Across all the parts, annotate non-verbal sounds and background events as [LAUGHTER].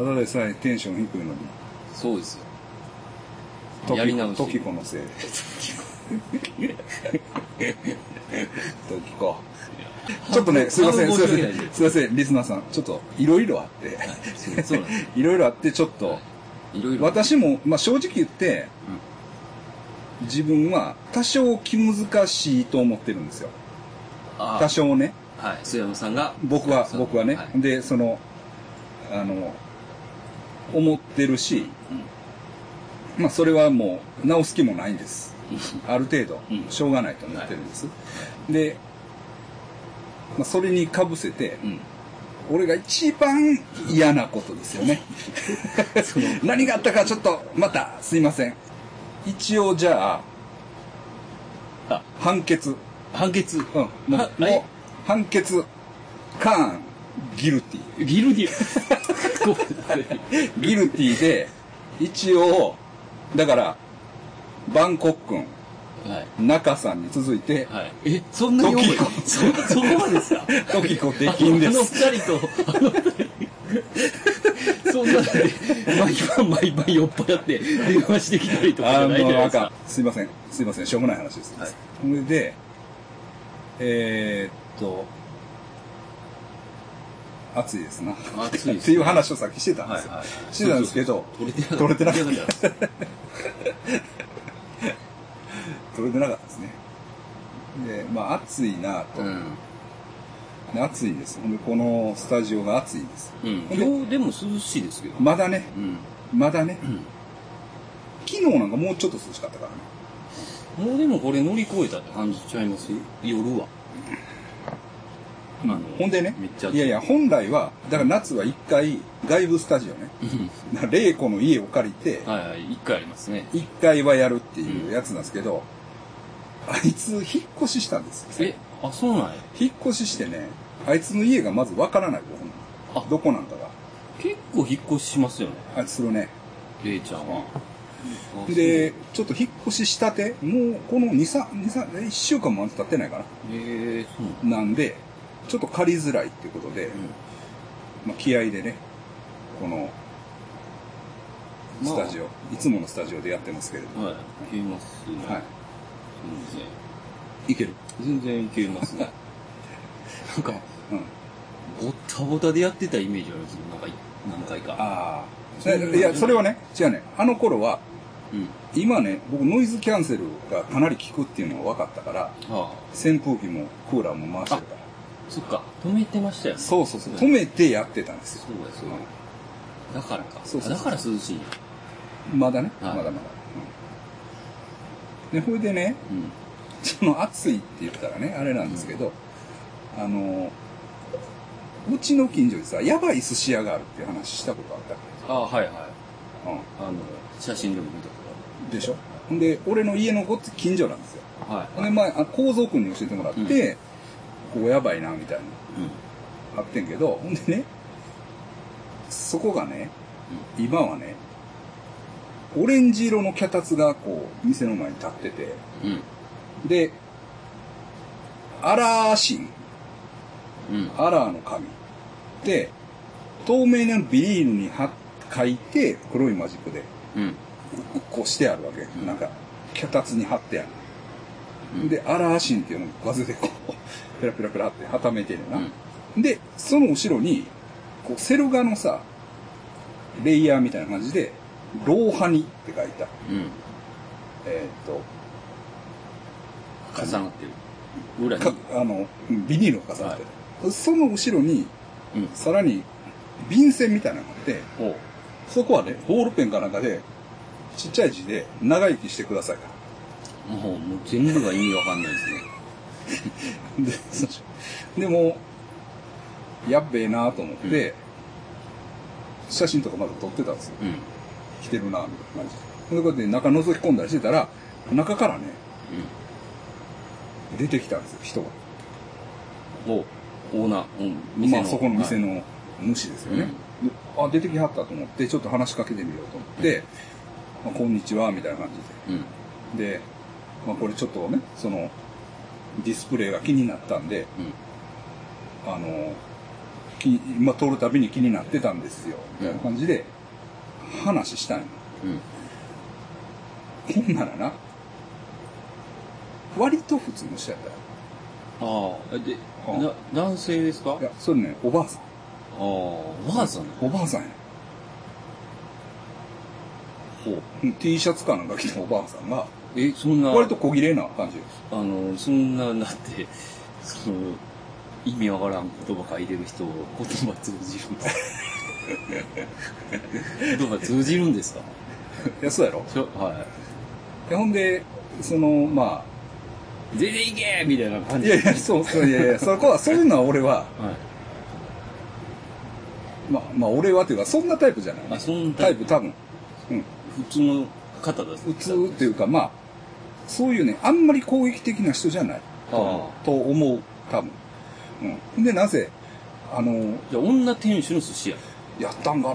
ただでさえテンション低いのに。そうですよ。トキやり直しトキコのせい。トキコ。ちょっとね、すいません、すいません、すいません、リスナーさん。ちょっと、いろいろあって。いろいろあって、ちょっと。私も、まあ正直言って、自分は多少気難しいと思ってるんですよ。あ多少ね。はい。須山さんが。僕は、僕はね。はいで、その、あの、思ってるし、まあそれはもう直す気もないんです。ある程度うん、しょうがないと思ってるんです。で、まあそれにかぶせて、うん。俺が一番嫌なことですよね。[LAUGHS] 何があったかちょっと、また、すいません。一応じゃあ、あ、判決。判決。うん。もう判決、カーン、ギルティ。ギルディ。ギルティ [LAUGHS] で、一応、だから、バンコックン、はい。中さんに続いて、はい。え、そんなに重い？そ、そこまでですか？[LAUGHS] トキコできんであのす。二人と、あの二人。[LAUGHS] そんなで、毎晩毎晩酔っ払って電話してきたりとかじゃないじゃないですか。。すいません。すいません。しょうもない話です。はいそれで、えー、っと、暑いですな。暑いねっていう話をさっきしてたんですよ。はいはいしてたんですけど、取れてなかった。取れてなかったですね。で、まあ暑いなと。うん。で暑いです。ほんで、このスタジオが暑いです。うん。今日でも涼しいですけど。まだね、うん。まだね、ん昨日なんかもうちょっと涼しかったからね。もうでもこれ乗り越えたって感じちゃいます？夜は。あのほんでねいやいや、本来は、だから夏は一回外部スタジオね、玲子の家を借りて、はいはい、一回ありますね。一回はやるっていうやつなんですけど、あいつ引っ越ししたんですよ。え、あ、そうなんや。引っ越ししてね、あいつの家がまずわからない僕あどこなんかが。結構引っ越ししますよね、あいつするね。レイちゃんは。あで、ちょっと引っ越ししたて、もうこの2、3、2、3、1週間も経ってないかな。えそうなんで、ちょっと借りづらいっていうことで、まあ、気合でね、この、スタジオ、いつものスタジオでやってますけれども、はい。いけますね。はい。全いける。然。全然いけますね。[LAUGHS] なんか、うん。ボタボタでやってたイメージあるんですよ。なんかい、何回か。ああ。いや、それはね、違うね。あの頃は、うん。今ね、僕ノイズキャンセルがかなり効くっていうのが分かったから、ああ。扇風機もクーラーも回してるから。そっか。止めてましたよね。そうそうそう。止めてやってたんですよ。そうですよ。だからか。そうそうだから涼しい。まだね。はいまだまだ。うんで、ほいでね、うん。その暑いって言ったらね、あれなんですけど、あの、うちの近所にさ、やばい寿司屋があるっていう話したことあったっああ、はいはい。けあの、写真でも見たこうん。でしょ？ほんで、俺の家のごっつ近所なんですよ。とある。はい。ほんで、前、あ構造君に教えてもらって、こうやばいな、みたいな、うん。あってんけど、ほんでね、そこがね、今はね、オレンジ色の脚立がこう、店の前に立ってて、うん。で、アラーシン、うん。アラーの紙で、透明なビニールには書いて、黒いマジックで、うん。こうしてあるわけ。んなんか、脚立に貼ってある。うんで、アラーシンっていうのをガゼでこう、ペラペラペラってはためてるな。うん。で、その後ろに、こう、セル画のさ、レイヤーみたいな感じで、ローハニって書いた。うん。えーっと、重なってる。裏に。かあの、うんビニールが重なってる。その後ろに、うん。さらに、便箋みたいなのがあって。そこはね、ボールペンかなんかで、ちっちゃい字で、長生きしてくださいかもう、もう全部が意味わかんないですね。ら。で、でも、やっべえなと思って、写真とかまだ撮ってたんですよ。うん。来てるなみたいな感じで。それこで中覗き込んだりしてたら、中からね、出てきたんですよ、人が。うん。おオーナー、うん。店の。まあそこの店はい。の主ですよね。であ、出てきはったと思って、ちょっと話しかけてみようと思って、まあ、こんにちは、みたいな感じで。うん。で、まあ、これちょっとね、その、ディスプレイが気になったんで、うん。あの、きまあ、通るたびに気になってたんですよ。みたいな感じで、話したんよ。うん。ほんならな、割と普通の人やったよ。ああ、で、あな男性ですか？いや、それね、おばあさん。ああ、おばあさんおばあさんや。ほう。うん T シャツかなんか着たおばあさんが、え、そんな、割と小綺麗な感じです。あの、そんな、だって、その、意味わからん言葉書いてる人、言葉通じるんですか？[LAUGHS] 言葉通じるんですか？いや、そうやろ。はでほんで、その、まい。出ていけみたいな感あ、いじ。やいや、そう、そう、いやいや、[LAUGHS] そこは、そういうのは俺は、はい。まあ、まあ、俺はっていうか、そんなタイプじゃない。あ、そんなタイプ、多分。うん。普通の方だ普通っていうか、まあ、そういうね、あんまり攻撃的な人じゃない。あと思う、多分。うん。で、なぜ、あの、じゃあ女店主の寿司屋。やったんかな、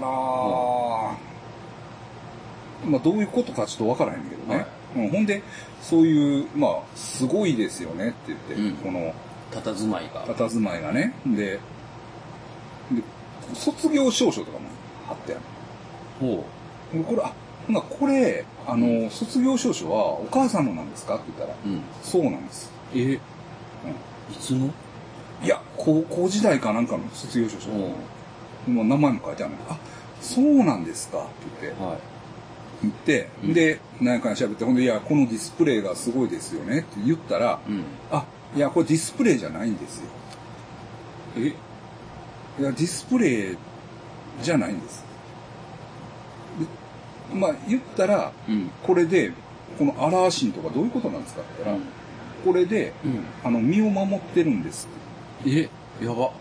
まあ、どういうことかちょっとわからへんけどね。はいうん、ほんで、そういう、まあ、すごいですよねって言って、うんこの、佇まいが。佇まいがね。で、で、卒業証書とかも貼ってある。ほでこれ、あ、ほな、これ、あの、卒業証書はお母さんのなんですか？って言ったら、う。うん。そうなんです。え、いうんつの？いや、高校時代かなんかの卒業証書。もう名前も書いてあるのあ、そうなんですか？って言って、は言って、うんで、何か喋って、ほんで、いや、このディスプレイがすごいですよね？って言ったら、い。うん。あ、いや、これディスプレイじゃないんですよ。え、いや、ディスプレイじゃないんです。でまあ、言ったら、うん。これで、このアラーシンとかどういうことなんですかって言ったら、これで、うん。あの、身を守ってるんです。え、やば。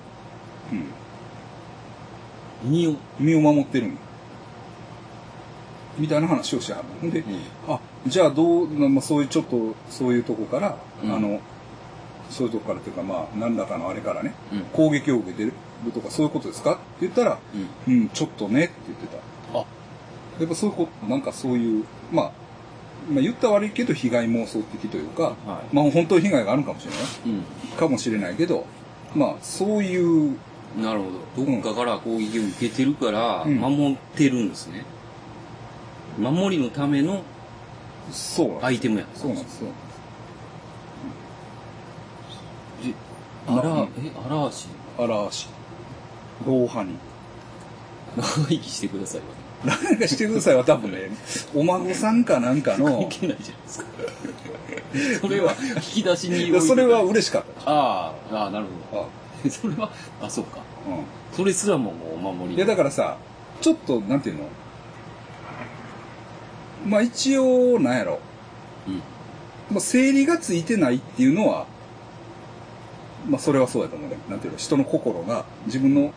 うん。身を。身を守ってるんみたいな話をしてはるんで、うんあ、じゃあどう、まあ、そういうちょっと、そういうとこから、うんあの、そういうとこからというか、まあ、何らかのあれからね、うん攻撃を受けてるとか、そういうことですかって言ったら、うん。うん、ちょっとねって言ってた。あ、やっぱそういうこと、なんかそういう、まあ、まあ言ったら悪いけど、被害妄想的というか、はいまあ本当に被害があるかもしれない。うん。かもしれないけど、まあそういう、なるほど。どっかから攻撃を受けてるから、うん守ってるんですね。守りのためのそうなんですアイテムや。そうなんですよ。え、あら、うんえ、荒足。荒足。老派に。長 [LAUGHS] 生きしてくださいよ。何かしてくださいは多分ね、お孫さんかなんかの関、係ないじゃないですか。それは引き出しにそれは嬉しかった。ああ、ああ、なるほあど。それは、あ、そうか。うそれすらももうお守ん。り。いやだからさ、ちょっと、なんていうの？まあ一応、なんやろ。うん。まあ整理がついてないっていうのは、まあそれはそうやと思うね。なんていうの、人の心が、自分の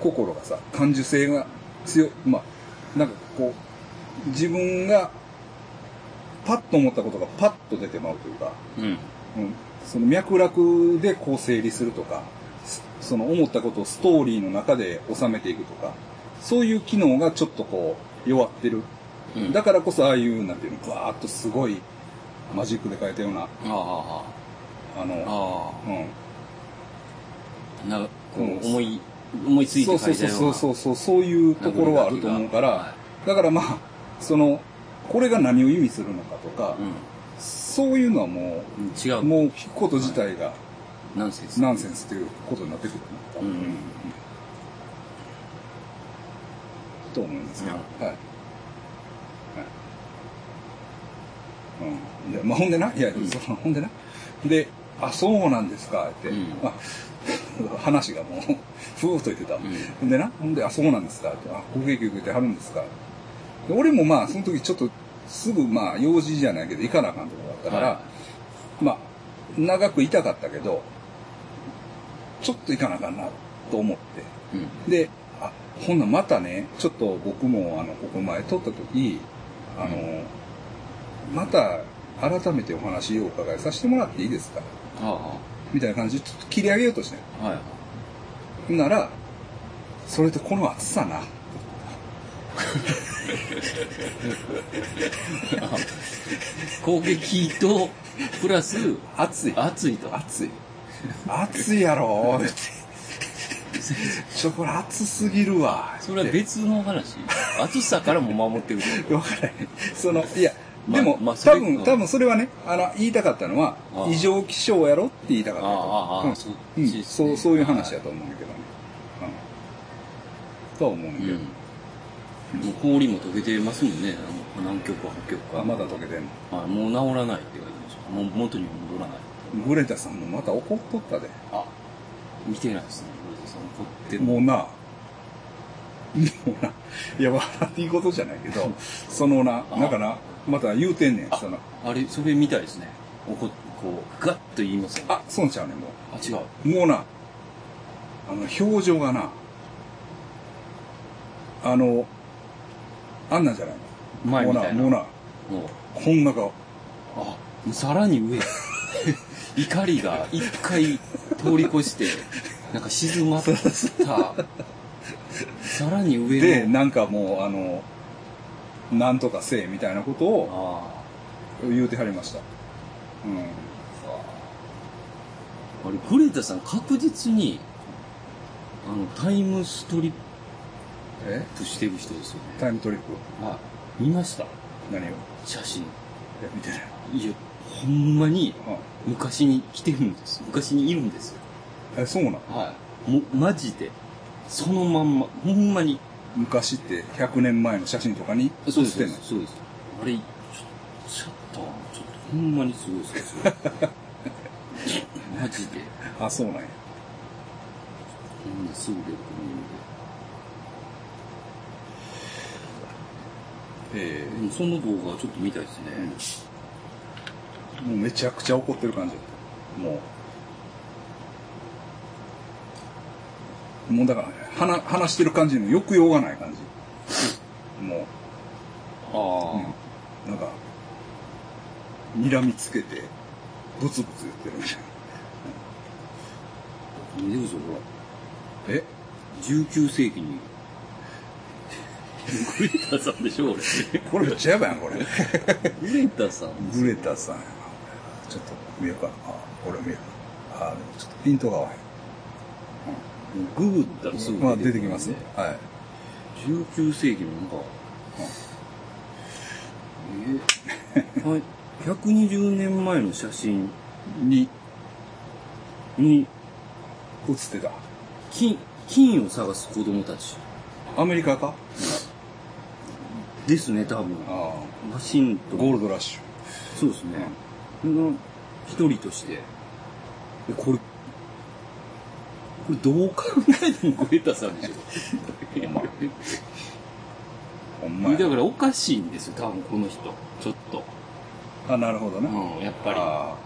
心がさ、感受性が強い。まあ、なんかこう、自分がパッと思ったことがパッと出てまうというか、うん。うん、その脈絡でこう整理するとか、すその思ったことをストーリーの中で収めていくとか、そういう機能がちょっとこう弱ってる。うん。だからこそああいう、なんていうの、バーっとすごいマジックで書いたような、ああ、あの、あうん。あ、なんか、こうんう、思い、思いついそうそうて書いたような。そうそうそう、そういうところはあると思うから、はだからまあ、その、これが何を意味するのかとか、いそういうのはもうん。違う、う。もう聞くこと自体がナンセンス。ナンセンスっていうことになってくるな、多分うん。と思いますけど、うんはい。はい。うん。いや、まあ、ほんでな、いや、んその、ほんでな。で、あ、そうなんですか、って。うんあ話がもう、[LAUGHS] ふーっと言ってた。んほんでな、ほんで、あ、そうなんですか。あ、攻撃受けてはるんですか。で俺もまあ、その時ちょっと、すぐまあ、用事じゃないけど、行かなあかんとこだったから、はまあ、長くいたかったけど、ちょっと行かなあかんな、と思って。うん。で、あ、ほんならまたね、ちょっと僕も、あの、ここ前撮った時、あの、また、改めてお話をお伺いさせてもらっていいですか？あみたいな感じで、ちょっと切り上げようとして。あ、はい。ほんなら、それとこの暑さな。攻撃と、プラス、暑い。熱いと。暑い。暑いやろって。ちょ、これ暑すぎるわ。それは別の話。暑さからも守ってる。[LAUGHS] わからへん。その、いや、まあでも、まあ多分、多分それはね、あの、言いたかったのは異常気象やろって言いたかったあそっうそう、そういう話だと思うんだけどね。うん。とは思うんだけど。うん。もう氷も溶けてますもんね。南極、北極か。あまだ溶けてんの？はい、もう治らないって書いてました。もう元に戻らない。グレタさんもまた怒っとったで。あ、見てないですね。これさん怒ってる。もうな、もうな、いや、笑っていいことじゃないけど、そのな、あなんかな、また言うてんねん、その、あれ、それみたいですね。怒っこう、ガッと言いますよね。あ、そうちゃうねん、もあ、違う。う。もうな、あの、表情がな、あの、あんなんじゃないの？前みたいな。もうな、ももうな、こんな顔。う、あ、さらに上。[LAUGHS] 怒りが一回通り越して、なんか静まった、[LAUGHS] さらに上の。で、なんかもう、あの、なんとかせえみたいなことをあ言うてはりました。うん。あ。あれ、グレタさん確実に、あの、タイムストリッえ？プしてる人ですよね。タイムトリップ？はい。見ました何を？い写真。や、見てない。いや、ほんまにあ昔に来てるんです。昔にいるんですよ。え、そうなんはい。もう、マジで。そのまんま、ほんまに。昔って100年前の写真とかに写そうです。そうです。あれ、ちょ、ちょっと、ちょっと、ほんまにすごいですよ。[LAUGHS] マジで。あ、そうなんや。ほんますぐ出るとえ思うんで。その動画ちょっと見たいですね。えもうめちゃくちゃ怒ってる感じだった。もう。もうだから、話、話してる感じの抑揚がない感じ。もう、あうんなんか、睨みつけて、ブツブツ言ってるみたいな。あ。見てください、ほら。え19世紀に。グレタさんでしょ、俺。これめっちゃやばいやん、これ。グレタさん。グレタさんやな。ちょっと見ようかな。あ、これ見える。あ、でもちょっとピントが合わへん。ググったらすぐまあ出てきますね。はい。19世紀のなんか、えはい、120年前の写真。に、に。映ってた。金金を探す子供たち。アメリカか？ですね多分。あワシントあ。ゴーンルドラッシそうですね、の一人として。えこれこれどう考えてもグレタさんでしょ。ほんま。ュ。ほんまやだからおかしいんですよ多分この人。ちょっと。あ、なるほどね。うんやっぱり。あ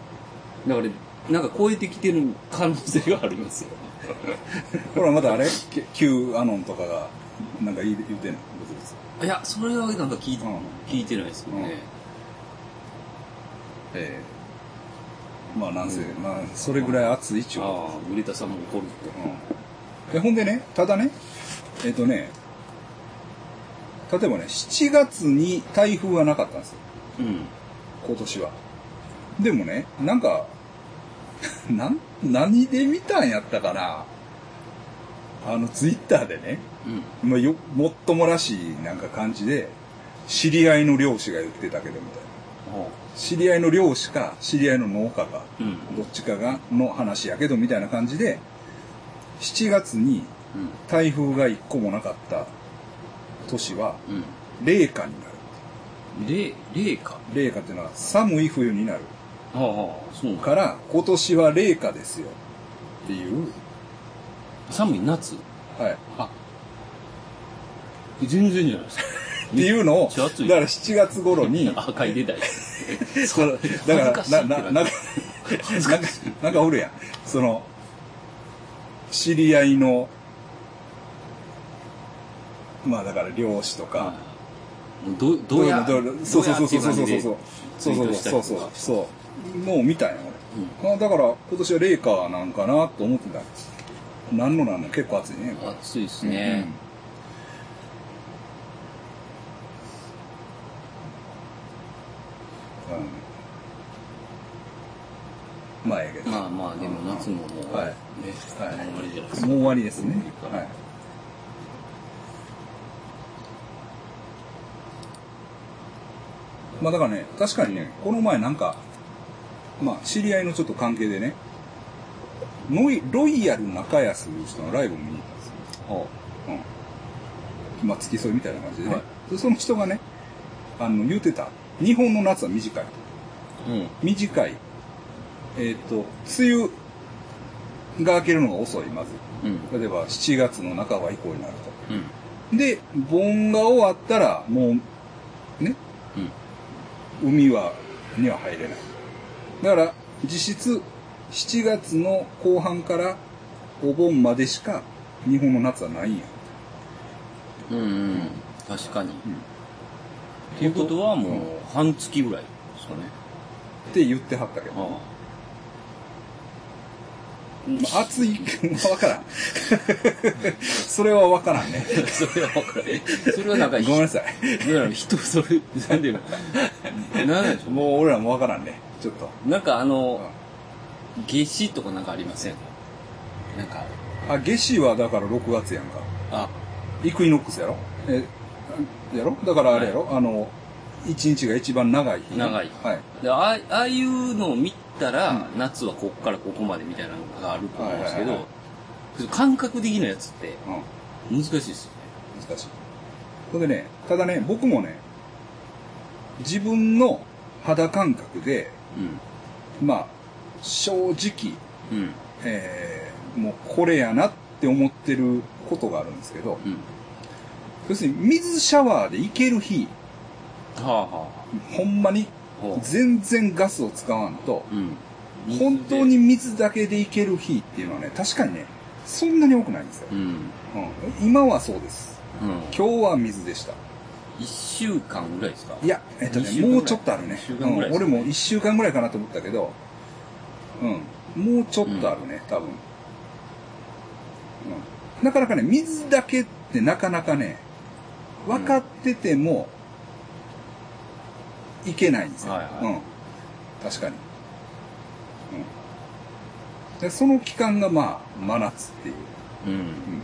だからなんか超えてきてる可能性がありますよ。ーこれはまだあれ？き ?Q アノンとかが、なんか言い言ってんの？いやそれはなんか聞い,、うん。聞いてないですよね、ええまあなんせ、まあ、それぐらい熱いっちゅうこああ、グレタさんも怒ると。うん。で、ほんでね、ただね、えっ、とね、例えばね、7月に台風はなかったんですよ。と。うん。今年は。でもね、なんか、[LAUGHS] なん、何で見たんやったかなあの、ツイッターでね、うん。まあ、よ、もっともらしいなんか感じで、知り合いの漁師が言ってたけどみたいな。知り合いの漁師か、知り合いの農家か、うん。どっちかが、の話やけどみたいな感じで、7月に台風が一個もなかった年は。冷夏になる。霊、霊か。冷夏？っていうのは寒い冬になる。か。から、今年は冷夏ですよ。っていう、寒い夏？はい。あ。全然じゃないですか。[LAUGHS] っていうのを、だから7月頃に、[LAUGHS] あ、書いてたよ。そのだから、な、な、なんか、なんか、なんかおるやん。その、知り合いの、まあだから漁師とか、もうど、どうや、どうそうそうそうそうそうそうそう。どそうそうそうそうそう感じでそう。もう見たんや、俺。まあだから、今年はレイカーなんかなと思ってた。なんのなんの結構暑いね。暑いですね。うん。うん。まあええけど。まあまあ、でも夏ももう、はいはいもう終わりじゃないですか。もう終わりですね。はい。まあだからね、確かにね、この前なんか、まあ知り合いのちょっと関係でね、ノイロイヤル中安という人のライブを見に行ったんですよ。はうん。まあ付き添いみたいな感じでね。はいでその人がね、あの、言うてた。日本の夏は短い。あうん。短い。えっ、と、梅雨が明けるのが遅い、まず。うん。例えば7月の半ば以降になるうん。と。で、盆が終わったら、もう、ね、うん。海は、には入れない。だから、実質、7月の後半からお盆までしか日本の夏はないんや。うんうん。確かに。んっていうことはもう半月ぐらいですかね。って言ってはったけど。あまあ、暑い、わからん。[LAUGHS] それはわからんね。あ。[LAUGHS] それは分からん。それはなんか、ごめんなさい。だから人それ、なんていうの？なんなんでしょもう俺らもわからんね。ちょっと。う。なんかあの、夏至とかなんかありません？なんか、あ、夏至はだから6月やんか。あ、イクイノックスやろ？え、やろ？だからあれやろ、あの、一日が一番長い日。長いはい。でああああいうのを見たら、夏はこっからここまでみたいなのがあると思うんですけど、感覚的なやつってうん。難しいですよね。難しい。それでね、ただね、僕もね、自分の肌感覚で、まあ、正直、うん。うん。えー、もうこれやなって思ってることがあるんですけど、うん。要するに水シャワーでいける日、はあはほんまに全然ガスを使わんと、う。うん。本当に水だけでいける日っていうのはね、確かにね、そんなに多くないんですよ。うん。うん、今はそうです。うん。今日は水でした。一週間ぐらいですか？いや、えっとね、もうちょっとあるねうん、俺も一週間ぐらいかなと思ったけど、うん、もうちょっとあるね、多分。うん。なかなかね、水だけってなかなかね、分かってても、いけないんですよ。はいはいうん。確かに。うん。で、その期間がまあ、真夏っていう。うん。うん。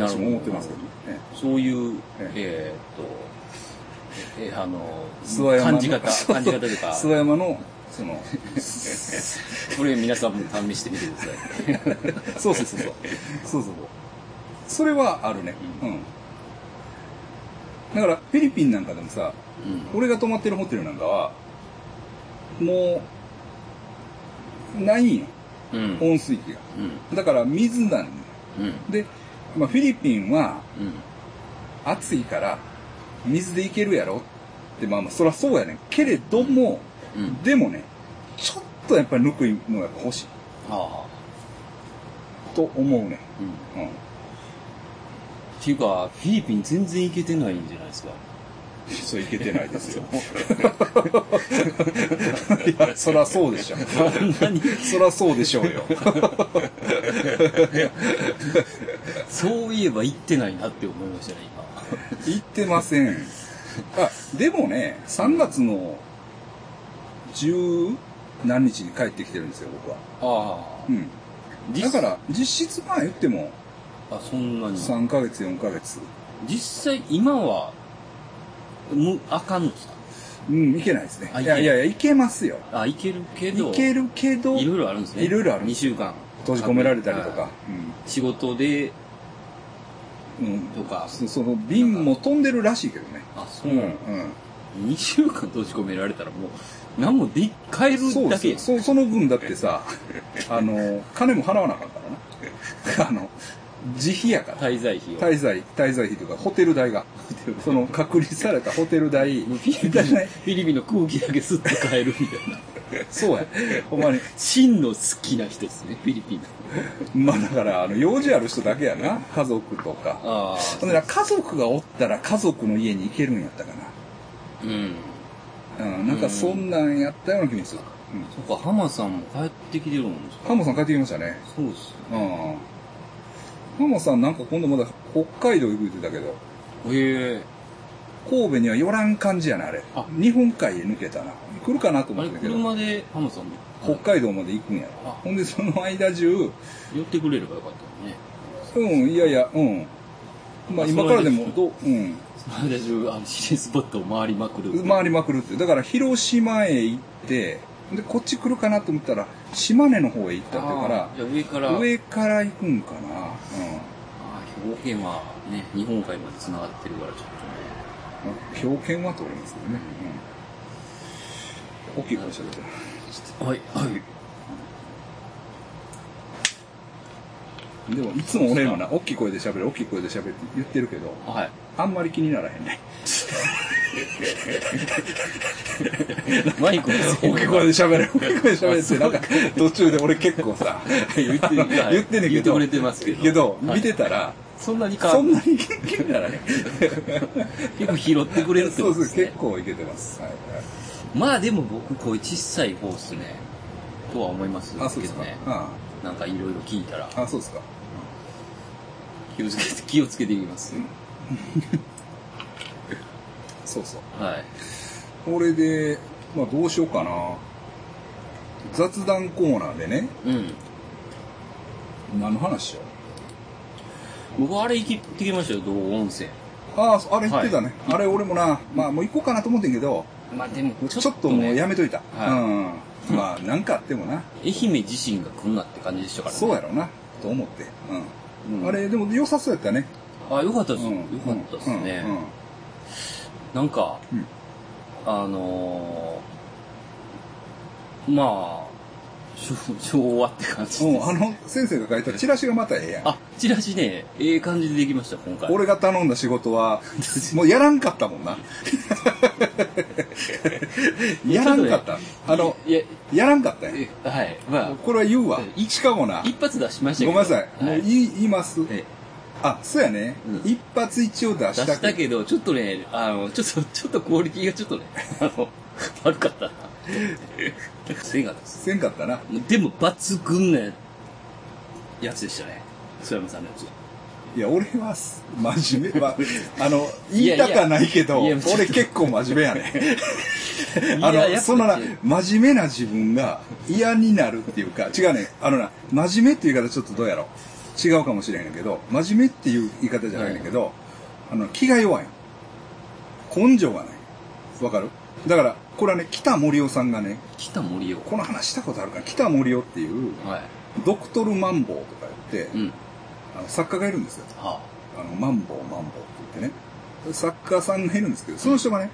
私も思ってますけどね。そういう、ええーっと、えーあの、諏訪感じ方、[LAUGHS] 感じ方というか、諏訪山の、その、[LAUGHS] これ皆さんも試してみてください。[LAUGHS] そうそうそうそう。そうそう。それはあるね。ううんん。だから、フィリピンなんかでもさ、うん。俺が泊まってるホテルなんかは、もう、ないんよ。うん。温水器が。うん。だから水なんようん。で、まあ、フィリピンはうん。暑いから、水でいけるやろって、まあまあ、そりゃそうやねん。けれども、うん。でもね、ちょっとやっぱりぬくいのが欲しい。はと思うね。あ。うん。うん。っていうか、フィリピン全然行けてないんじゃないですか。そういけてないですよ。[LAUGHS] いや、そらそうでしょ。そんなに、そらそうでしょうよ。そういえば行ってないなって思いましたね、言ってません。あ、でもね、3月の十何日に帰ってきてるんですよ、僕は。今。ああ。うん。実だから、実質まあ言っても、あ、そんなに。3ヶ月、4ヶ月。実際、今は、む、あかんのですか？うん、いけないですね。あいやいやいや、いけますよ。あ、いけるけど、いけるけど、いろいろあるんですね。いろいろある2週間。閉じ込められたりとはか。い仕事で、うん。うん。とか。そその、瓶も飛んでるらしいけどね。あ、そううん。2週間閉じ込められたらもう、何もで、帰るそうだけですよそその分だってさ、[LAUGHS] あの、金も払わなあかんからな。[LAUGHS] あの、自費やから。滞在費を。滞在、滞在費というか、ホテル代が。その、隔離されたホテル代。フィリピン、の空気だけ吸って帰るみたいな。そうや。ほんまに。真の好きな人ですね、フィリピンの。まあだから、あの、用事ある人だけやな。家族とか。あほんでな家族がおったら家族の家に行けるんやったかうん。な。うん、なんかそんなんやったような気がする。うん。そっか、浜さんも帰ってきてるんですかハモさん帰ってきましたね。そうっすうん。ハモさんなんか今度まだ北海道行くってたけど、へえ。神戸には寄らん感じやな、あれあ。日本海へ抜けたな。来るかなと思ったけど。車で浜さん北海道まで行くんやろ。あほんで、その間中、寄ってくれればよかったのね。うん、いやいや、うん。まああ今からでもどう、うん。その間中、あの、スポットを回りまくる。回りまくるって。だから広島へ行って、で、こっち来るかなと思ったら、島根の方へ行ったってから上から、上から行くんかな。あー兵庫県はね、日本海まで繋がってるからちょっうん。表現は通りますけどね。うん。大きい声しゃべってる。とね。はい、はい。でも、いつも俺もな、大きい声で喋る、大きい声で喋るって言ってるけど、はい。あんまり気にならへんね。マイクの性能大きい声で喋る、大きい声で喋るって、なんか、途中で俺結構さ、言って、はい言ってんねんけど、言ってくれてますけど。けど、はい見てたら、そんなにか、そんなに気にならへん。結構拾ってくれるってそうそう、ことですね結。構いけてます。はいはいまあでも僕、こういう小さい方っすね。とは思いますけ。どね。あなんかいろいろ聞いたら、あ、あそうですか。気をつけて、気をつけていきます。そうそう。はい。これで、まあどうしようかな。雑談コーナーでね、うん。何の話しよう。僕、あれ行きってきましたよ、道後温泉。ああ、あれ言ってたね。はいあれ俺もな、まあもう行こうかなと思ってんけど、まあでも、ちょっともうやめといた。はいうん。まあなんかあってもな、愛媛自身が来んなって感じでしたからね。そうやろな、と思って。うん。うんあれ、でも良さそうやったね。あ、よかったです。うん。よかったですね。うんうんなんか、うんあのー、まあ、昭 [LAUGHS] 昭和って感じ。うん、あの、先生が書いたチラシがまたええやん。あ、チラシね、ええ感じでできました、今回。俺が頼んだ仕事は、[LAUGHS] もうやらんかったもんな。[LAUGHS] やらんかった。あの、いや、やらんかったんや。えはい。まあ、これは言うわ。いしかもな、一発出しましたけど。ごめんなさい。もう言います。えあ、そうやね。うん一発一応出出したしたけど、ちょっとね、あの、ちょっと、ちょっとクオリティがちょっとね、[LAUGHS] あの、悪かったな。せんかったです。せんかったな。でも、抜群なやつでしたね。曽山さんのやつ。いや、俺はす真面目。まあ、[LAUGHS] あの、言いたかないけど、いやいやいや俺結構真面目やね。あの、いややっぱそのな、真面目な自分が嫌になるっていうか、違うね、あのな、真面目っていう言い方ちょっとどうやろう。違うかもしれへんけど、真面目っていう言い方じゃないんだけど、あの、気が弱い。根性がない。わかる？だから、これはね、北森夫さんがね、北森を。この話したことあるか？な北森夫っていう、はい。ドクトルマンボウとか言って、うん。あの作家がいるんですよ。はあの、マンボウ、マンボウって言ってね。作家さんがいるんですけど、その人がね、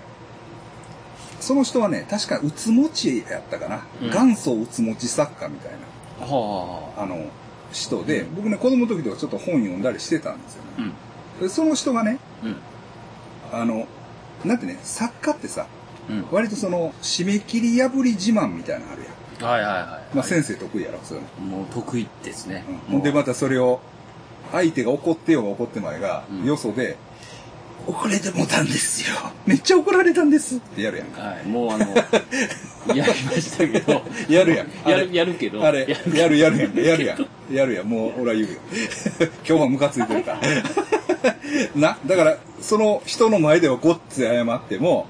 その人はね、確かうつもちやったかな。うん元祖うつもち作家みたいあ。はな、あの、人で、僕ね、子供の時とかちょっと本読んだりしてたんですよあ。うね。ん。でその人がね、うん。あの、なんてね、作家ってさ、うん。割とその、締め切り破り自慢みたいなのあるやん。はいはいはい。まあ先生得意やろ、そういうの。もう得意ですね。ほんでまたそれを、相手が怒ってようが怒ってまいが、うんよそで、遅れてもたんですよ。めっちゃ怒られたんですってやるやんか。はい。もうあの、[LAUGHS] やりましたけど。やるやん。やる、やるけど。あれ、やるやるやるやん。[LAUGHS] やるやん。やるやん。もう、俺は言うよ。[LAUGHS] 今日はムカついてるから。な、だから、その人の前ではごっつい謝っても、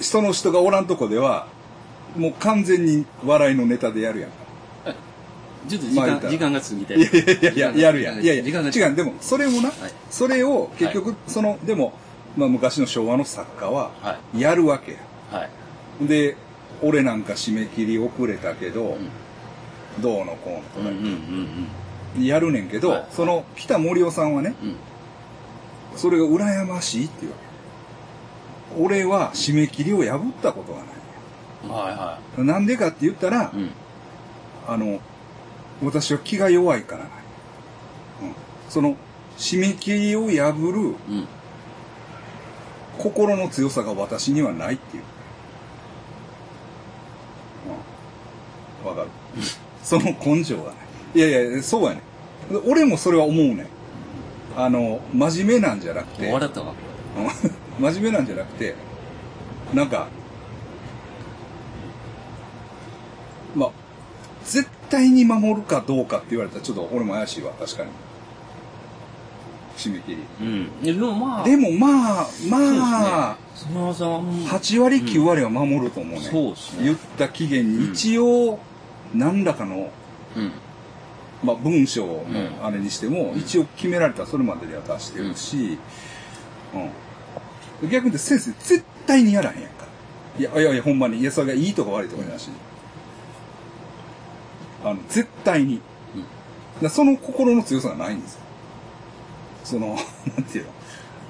その人がおらんとこでは、もう完全に笑いのネタでやるやんか。ちょっと時間、まあ時間が過ぎて。いやいやいやいや、やるやん。いやいや、時間が違う、でも、それもな、はいそれを結局、その、でも、まあ昔の昭和の作家は、はやるわけや。はい。で、俺なんか締め切り遅れたけど、うんどうのこうのとかうんうんうんやるねんけど、はいその北森夫さんはね。それが羨ましいっていうわけ。俺は締め切りを破ったことがない。はいはなんでかって言ったら。あの、私は気が弱いからない。うん、その、締め切りを破るうん。心の強さが私にはないっていう。うん。わかる。その根性がない。いやいや、そうやね。俺もそれは思うね。あの、真面目なんじゃなくて、笑ったわ。うん [LAUGHS] 真面目なんじゃなくて、なんか、まあ、絶対に守るかどうかって言われたらちょっと俺も怪しいわ、確かに。締め切り。うん。でもまあ、でもまあ、まあ、そのさん、8割、9割は守ると思うね。そうっすね言った期限に一応、何らかの、うん。まあ文章のうんあれにしても、一応決められたらそれまでには出してるし、うん。逆に先生絶対にやらへんやんか。いや、いやいや、ほんまに。いや、それがいいとか悪いとかじゃなしに。あの、絶対に。うんその心の強さがないんですよ。その、[LAUGHS] なんていうの？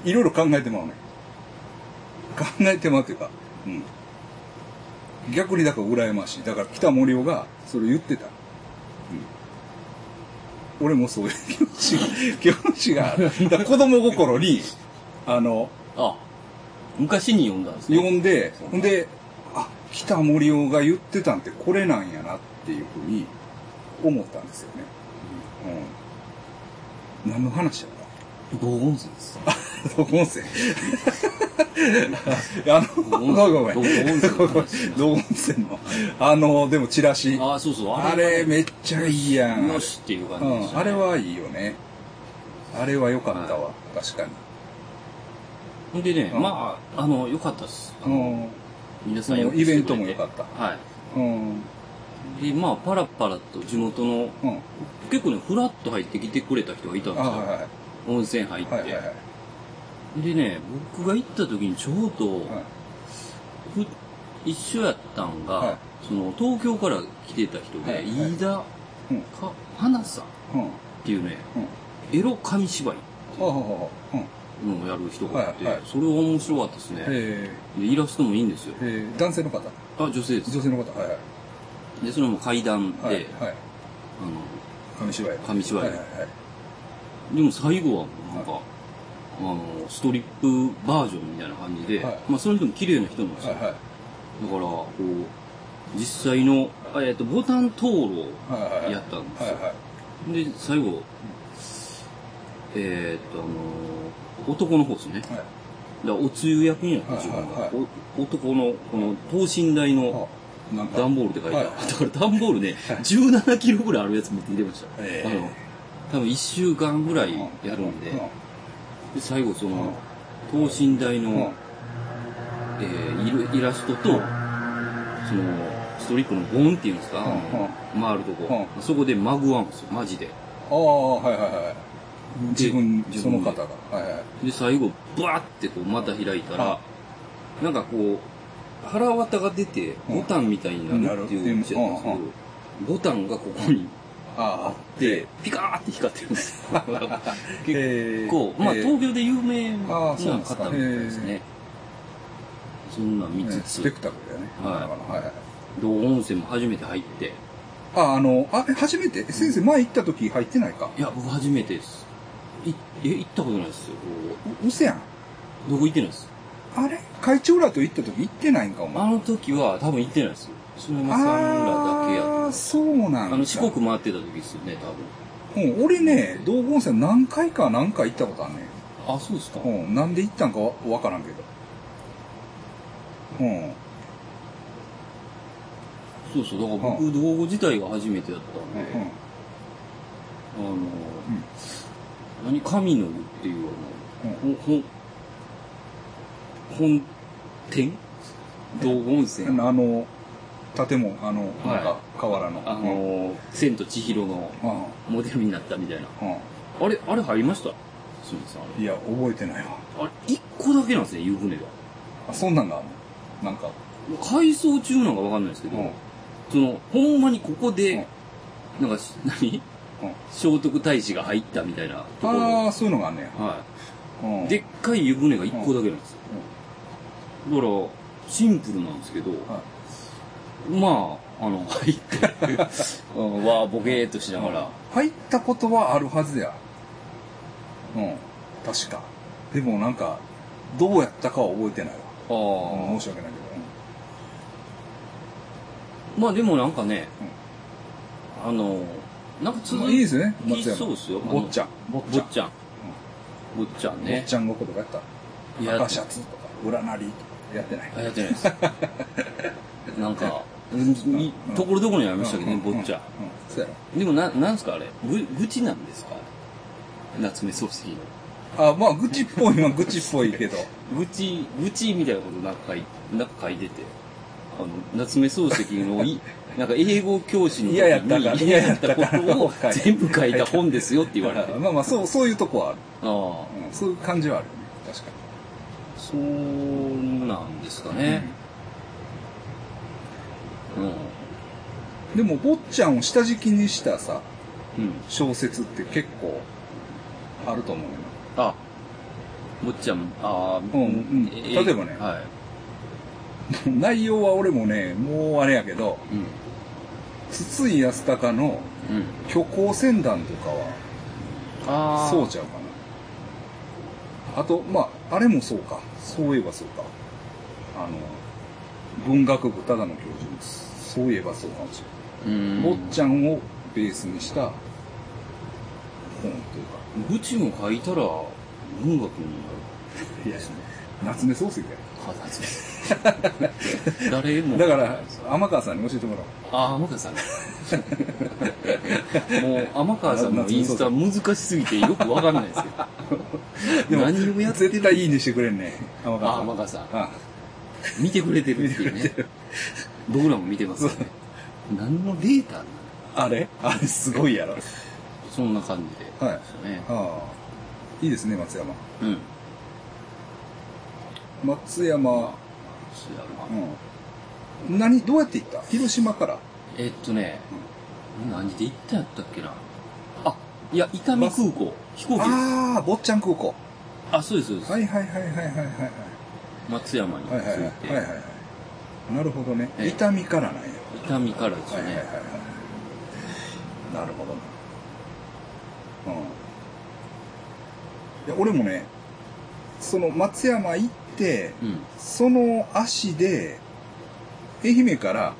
いろいろ考えてまうね。考えてまうというか、うん。逆にだから羨ましい。だから北森夫がそれ言ってた。うん。俺もそういう気持ちが、[LAUGHS] 気持ちがある。だ子供心に、あの、あ、昔に読んだんですね。読んで、ほんで、あ、北森夫が言ってたんってこれなんやなっていうふうに思ったんですよね。うん。何の話やった？道音声です。どこ音声あの、ごめんごめん。どこ音声の。あの、でもチラシ。あ、そうそう。あれめっちゃいいやん。よしっていう感うん、じでした、ねあれはいいよね。あれは良かったわ。確かに。ほんでね、うんまあ、あの、良かったです。あのうん。皆さんイベントも良かったはい。うん。で、まあ、パラパラと地元の、うん。結構ね、フラッと入ってきてくれた人がいたんですあ、よ。はいはい。温泉入って。はいはいはい。でね、僕が行った時にちょうど、はいふ一緒やったんが、はいその、東京から来てた人で、はいはい飯田うん。か、花さんうん。っていうね、うん。エロ紙芝居あははは。うん。のをやる人がいて、はいはいそれは面白かったですね。えでイラストもいいんですよ。男性の方？あ、女性です。女性の方はいはい。で、それも階段で、はい。はい。あの、紙芝居。紙芝居はいはいはい。でも最後はなんか、あの、ストリップバージョンみたいな感じで、はいまあその人も綺麗な人なんですよ。はいはい。だから、こう、実際の、あえっと、ボタン討論はいはいはい。やったんですよ。はいはい。で、最後、えーっと、あの男の方ですね。だおつゆ役になった自分が、はいはい男の、この等身大のあ、なんか。段ボールって書いてある。はい。[LAUGHS] だから段ボールね、17キロぐらいあるやつ持ってきてました。ええ。あの、多分1週間ぐらいやるんで、うん。で最後その、等身大の、うん。えーイラストと、その、ストリップのボンっていうんですか、回るとこ、そこでマグワンですよ、マジで。ああ、はいはいはい。自分、その方が。はいはい。で、最後、バーってこう、また開いたら、なんかこう、腹渡が出て、ボタンみたいになるっていうやつやったんですけど、ボタンがここにああ、で、ピカーって光ってるんですよ。[LAUGHS] 結 [LAUGHS] 結構、まあ東京で有名な方みたいですね。そんなん見つつスペ、クタクルだよね。はい。道温泉も初めて入って、あ、あの、あ、え初めて？先生前行った時入ってないか？いや、僕初めてです。い、え、行ったことないですよ。ううせやん。どこ行ってないです。あれ？会長らと行った時行ってないんか、お前。あの時は多分行ってないですよ。そのまさんらだけやとああ、そうなんだ。あの、四国回ってた時ですよね、多分。うん、俺ね、道後温泉何回か何回行ったことあるね。あ、そうですか。うん、なんで行ったんかわわからんけど。うん。そうそう、だから僕、道後自体が初めてだったんで、あの、何、神の湯っていうあの、ほ、ほ、本店？道後温泉？うん。あの、建物、あの、はいなんか、河原の。あの、千と千尋のうん、モデルになったみたいな。うん。あれ、あれ入りました？すみません。いや、覚えてないわ。あれ、一個だけなんですね、湯船が。あ、そんなんがあるの？なんか、改装中なんかわかんないですけど、うん。その、ほんまにここで、なんかし、何？うん聖徳太子が入ったみたいなところ。ああ、そういうのがあんねや。はうん。い。でっかい湯船が一個だけなんですよ。だから、シンプルなんですけど、はまあ、あの、[LAUGHS] 入って、うんわーボケーっとしながら、入ったことはあるはずや。うん。確か。でもなんか、どうやったかは覚えてないわ。ああうん申し訳ないまあでもなんかね、あの、なんかけど。続うん、いいですよね、き松山。そうですよ。坊ちゃん。坊坊ちゃん。坊ちゃんね坊。ちゃんごっことかやった。や赤シャツとか、占いとかやってない。あ、やってないです。[LAUGHS] なんか、ところどころにありましたけどね、坊ちゃ。でもな、なん。すかあれぐ、愚痴なん。ですか夏目漱石の。あ、まあ、愚痴っぽいのは愚痴っぽいけど。愚痴、愚痴みたいなことなん。か書いなん。か書いてて、あの、夏目漱石のい、なん。か英語教師の時に嫌やったことを全部書いた本ですよって言われて。まあまあ、そう、そういうとこはある。ああ、うん、そういう感じはあるそうなんですかね。うん。に。でも、坊ちゃんを下敷きにしたさ、うん。小説って結構あると思うよ。あ、坊ちゃん、ああ、うんうんえ例えばねはい。内容は俺もね、もうあれやけど、うん。筒井康隆のうん。虚構船団とかは、ああ。そうちゃうかな。あと、まあ、あれもそうか。そういえばそうか。あの、文学部ただの教授です。そういえばそうかもしれない。うん。坊ちゃんをベースにした本というか。愚痴も書いたら、文学になる。いや、夏目漱石や。[LAUGHS] 誰も。だから、天川さんに教えてもらおう。あ、天川さん。もう、天川さんのインスタ難しすぎてよくわかんないですよ。でも何をやってる？絶対いいねしてくれんね。天川あ、さん。天川さん。あ見てくれてるっていうね。僕らも見てますよね。何のデータあれ？あれすごいやろ。そんな感じで。はい。ああ。いいですね、松山。うん。松山、そうやなうん。何、どうやって行った？広島から。えっとね、何で行ったんやったっけな。あ、いや、伊丹空港。飛行機です。ああ、坊ちゃん空港。あ、そうです、そうです。はいはいはいはいはいはいはい。松山に着はいはいはいはいはいはい。なるほどね。ええ痛みからなんや。伊丹からですはいはいはいね。はい。なるほどな。うん。いや、俺もね、その松山行って、うん。その足で、愛媛から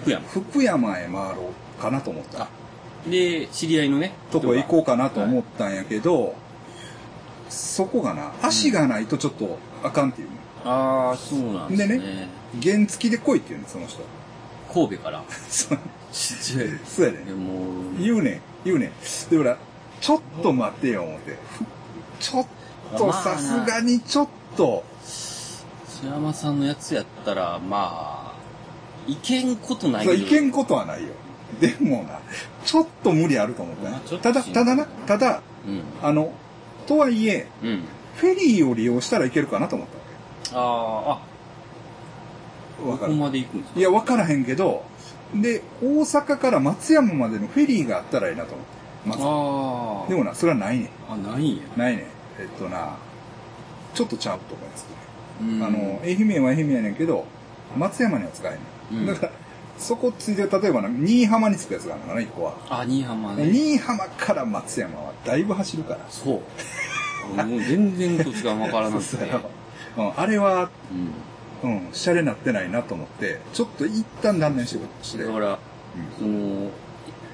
福山。福山へ回ろうかなと思った。で、知り合いのね、とこ行こうかなと思う。ったんやけど、そこがな、足がないとちょっとあかんっていうね。ああ、そうなんですね。で原付きで来いって言うね、その人。神戸から。[LAUGHS] そう。そうやねで。もう、言うねん、言うねん。で、ほら、ちょっと待ってよ、思って。ふちょっと、さすがにちょっと、須山さんのやつやったら、まあ、いけんことないそうけどいけんことはないよ。でもな、ちょっと無理あると思ったまあちょっとただ、ただな、ただ、うん。あの、とはいえ、うん。フェリーを利用したらいけるかなと思ったわああ、け。わあ、ここかる。まで行くんですか？いや、わからへんけど、で、大阪から松山までのフェリーがあったらいいなと思って。まず。でもな、それはないねあ、ないんや。ん。ないねん。えっとな、ちょっとちゃうと思いますね。うんあの、、愛媛は愛媛やねんけど、松山には使えへんねん。うんだから、そこついて、例えばな、新居浜に着くやつがあるのかな、一個は。あ、新居浜ね。新居浜から松山はだいぶ走るから。そう。もう全然土地がわからなくて。[LAUGHS] うん、あれは、うん。うん、シャレなってないなと思って、ちょっと一旦断念してこっちで。だから、その、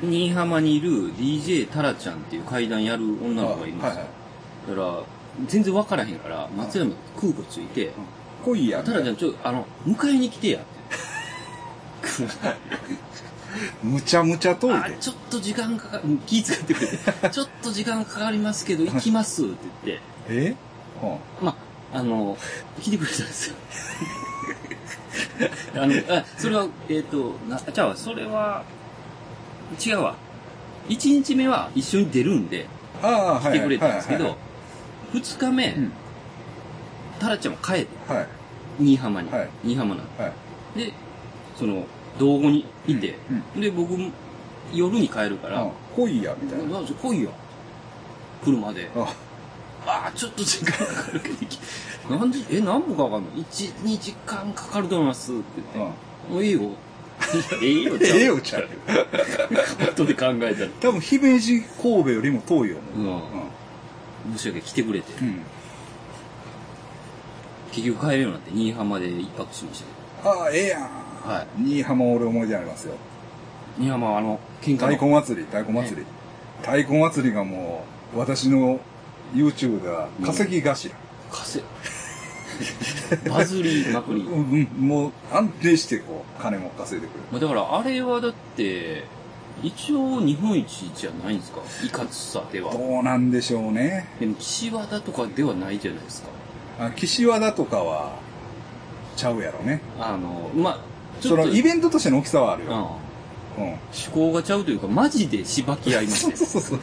新居浜にいる DJ タラちゃんっていう階段やる女の子がいるんですよ。はいはいだから、全然わからへんから、松山空港着いて、来いや。タラちゃん、ちょ、あの、迎えに来てやって。むちゃむちゃ遠いちょっと時間かか、うん気遣ってくれて、[LAUGHS] ちょっと時間かかりますけど、行きますって言って、[LAUGHS] え？うん。まあ、あの、来てくれたんですよ。[LAUGHS] あの、あ、それは、えっ、と、な、じゃあ、それは、違うわ。一日目は一緒に出るんで。来てくれたんですけはいど、二日目うん、タラちゃんも帰って、はい。新居浜にはい。新居浜なんはい。で、その、道後にいて、うんで、僕も夜に帰るから、あ来いや、みたいな。来いよ。車で。あああ、ちょっと時間かかるけど、何時、え、何分かかんの ?1、2時間かかると思いますって言って。もういいよ。[LAUGHS] ええよ、ええよ、ちゃう。[LAUGHS] 後で考えたら。多分、姫路神戸よりも遠いよ。う。うんん。申し訳来てくれて。うん。結局帰れるようになって、新居浜で一泊しましたああ、ええやん。はい。新居浜俺思い出ありますよ。新居浜はあの、喧嘩の。太鼓祭り、太鼓祭り。太鼓祭りがもう、私の YouTube では稼ぎ頭。稼 [LAUGHS] バズりまくり。うん、うん、もう安定してこう、金も稼いでくる。まあだから、あれはだって、一応日本一じゃないんですか？いかつさでは。どうなんでしょうね。でも岸和田とかではないじゃないですか。あ岸和田とかは、ちゃうやろね。あの、まあ、ちそのイベントとしての大きさはあるよ。うん。うん。趣向がちゃうというか、マジでしばき合います [LAUGHS] そうよ。そうそうそう。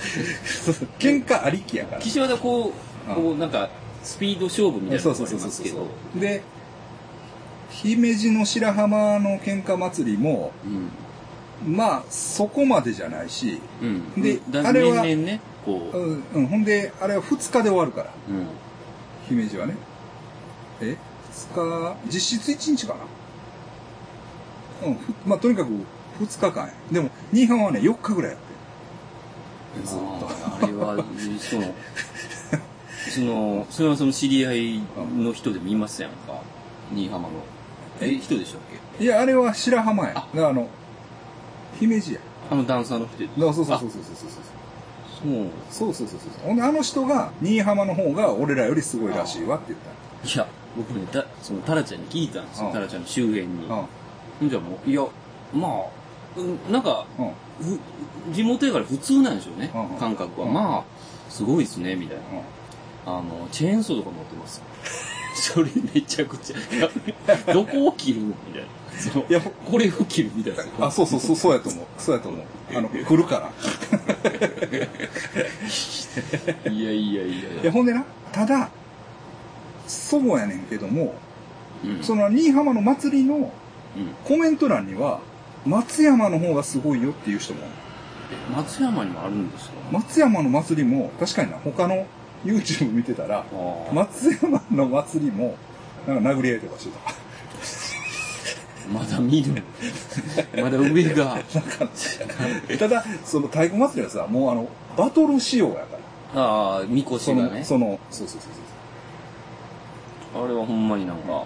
そう喧嘩ありきやから。岸和田こう、うんこうなんか、スピード勝負みたいなのがありますけど。そう。で、姫路の白浜の喧嘩祭りも、うん。まあ、そこまでじゃないし、うん。でだあれはね、こう、うん、うん、ほんで、あれは2日で終わるから、うん。姫路はね。え ?2 日、実質1日かなうん、ふまあ、とにかく2日間や。でも、新居浜はね、4日ぐらいやってる。ずっと。あれは、その、[LAUGHS] その、それはその知り合いの人でもいますやんか。新居浜の。え、え人でしたっけ？いや、あれは白浜や。だあからあの、姫路や。あのダンサーの人で。だからそうそうそうそうそうそう。そう。そうそうそうそう。ほんで、あの人が、新居浜の方が俺らよりすごいらしいわって言っいや、僕ね、たそのタラちゃんに聞いたんですよ。うんタラちゃんの周辺に。た。うん。じゃあもう、いや、まあ、うんなんか、うん。ふ地元やから普通なんでしょうね、うんうん感覚は。うんまあ、すごいですね、みたいな。あの、チェーンソーとか持ってます。[LAUGHS] それめちゃくちゃ、どこを切るみたいな。そのいやこれを切るみたいな。あ、そうそうそう、そうやと思う。そうやと思う。あの、来るから。[LAUGHS] いやいやいやいいや、や。ほんでな、ただ、そうやねんけども、うんその、新居浜の祭りのうんコメント欄には、松山の方がすごいよっていう人も、松山にもあるんですか？松山の祭りも、確かにな、他の YouTube 見てたら、松山の祭りも、なんか殴り合いとかしてた。まだ見る。まだ上が。[LAUGHS] ただ、その太鼓祭りはさ、もうあの、バトル仕様やから。ああ、みこしその、がね。その、そうそうそうそう。あれはほんまになんか、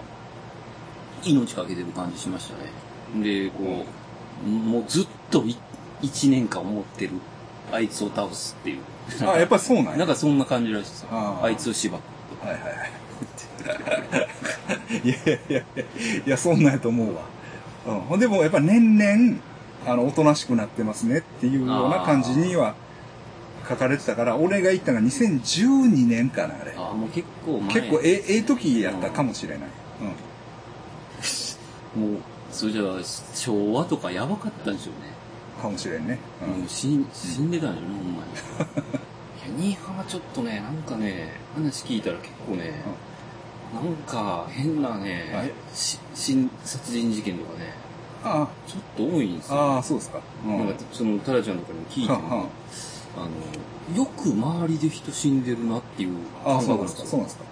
命かけてる感じしましたね。で、こう、もうずっとい一年間思ってる。あいつを倒すっていう。あ、やっぱりそうなんや。なんかそんな感じらしいですよ。あいつを縛る。はいはいはい。いやいやいやいや、そんなんやと思うわ。うん。ほんでもやっぱ年々、あの、おとなしくなってますねっていうような感じには書かれてたから、俺が行ったのが2012年かな、あれ。ああ、もう結構前。結構ええ、ええ時やったかもしれない。うん。[LAUGHS] もう、それじゃあ、昭和とかやばかったんでしょうね。かもしれんね。うんもう死ん死んでたんでしょうね、ほんまに。[LAUGHS] いや、新居浜ちょっとね、なんかね、話聞いたら結構ね、なんか変なね、はいし新殺人事件とかね、あちょっと多いんですあ、よ。ああ、そうですか。うん。なんか、その、タラちゃんとかに聞いてはも、はあの、よく周りで人死んでるなっていうああ、感そうなんですか。覚なんですよそうなんですか。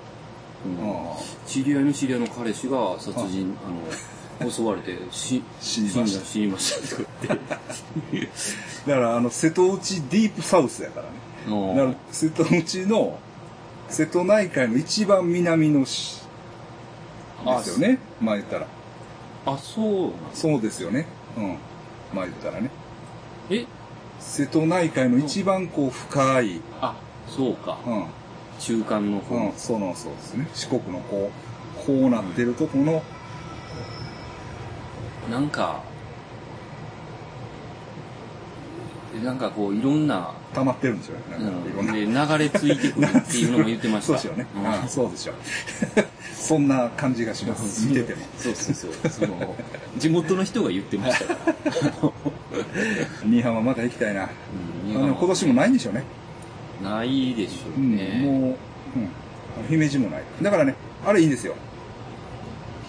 うんああ知り合いの知り合いの彼氏が殺人、あの、[LAUGHS] 襲われて、し、死にました死にましたとか言って。[LAUGHS] だから、あの、瀬戸内ディープサウスやからね。うんだから瀬戸内の、瀬戸内海の一番南の市ですよね。まあ言ったら。あ、そうそうですよね。うん。まあ言ったらね。え？瀬戸内海の一番こう深い、あ、そうか。うん。中間の方。うん、その、そうですね。四国のこう、こうなってるとこの、なんか、なんかこう、いろんな、溜まってるんですよね。なん。で、流れ着いてくるっていうのも言ってました。そうですよね。うんそうでしょう。[LAUGHS] そんな感じがします。見てても。そうそうそう。その、地元の人が言ってましたから。新居浜また行きたいな。うんあの今年もないんでしょうね。ないでしょう、うんね。もう、うん。姫路もない。だからね、あれいいんですよ。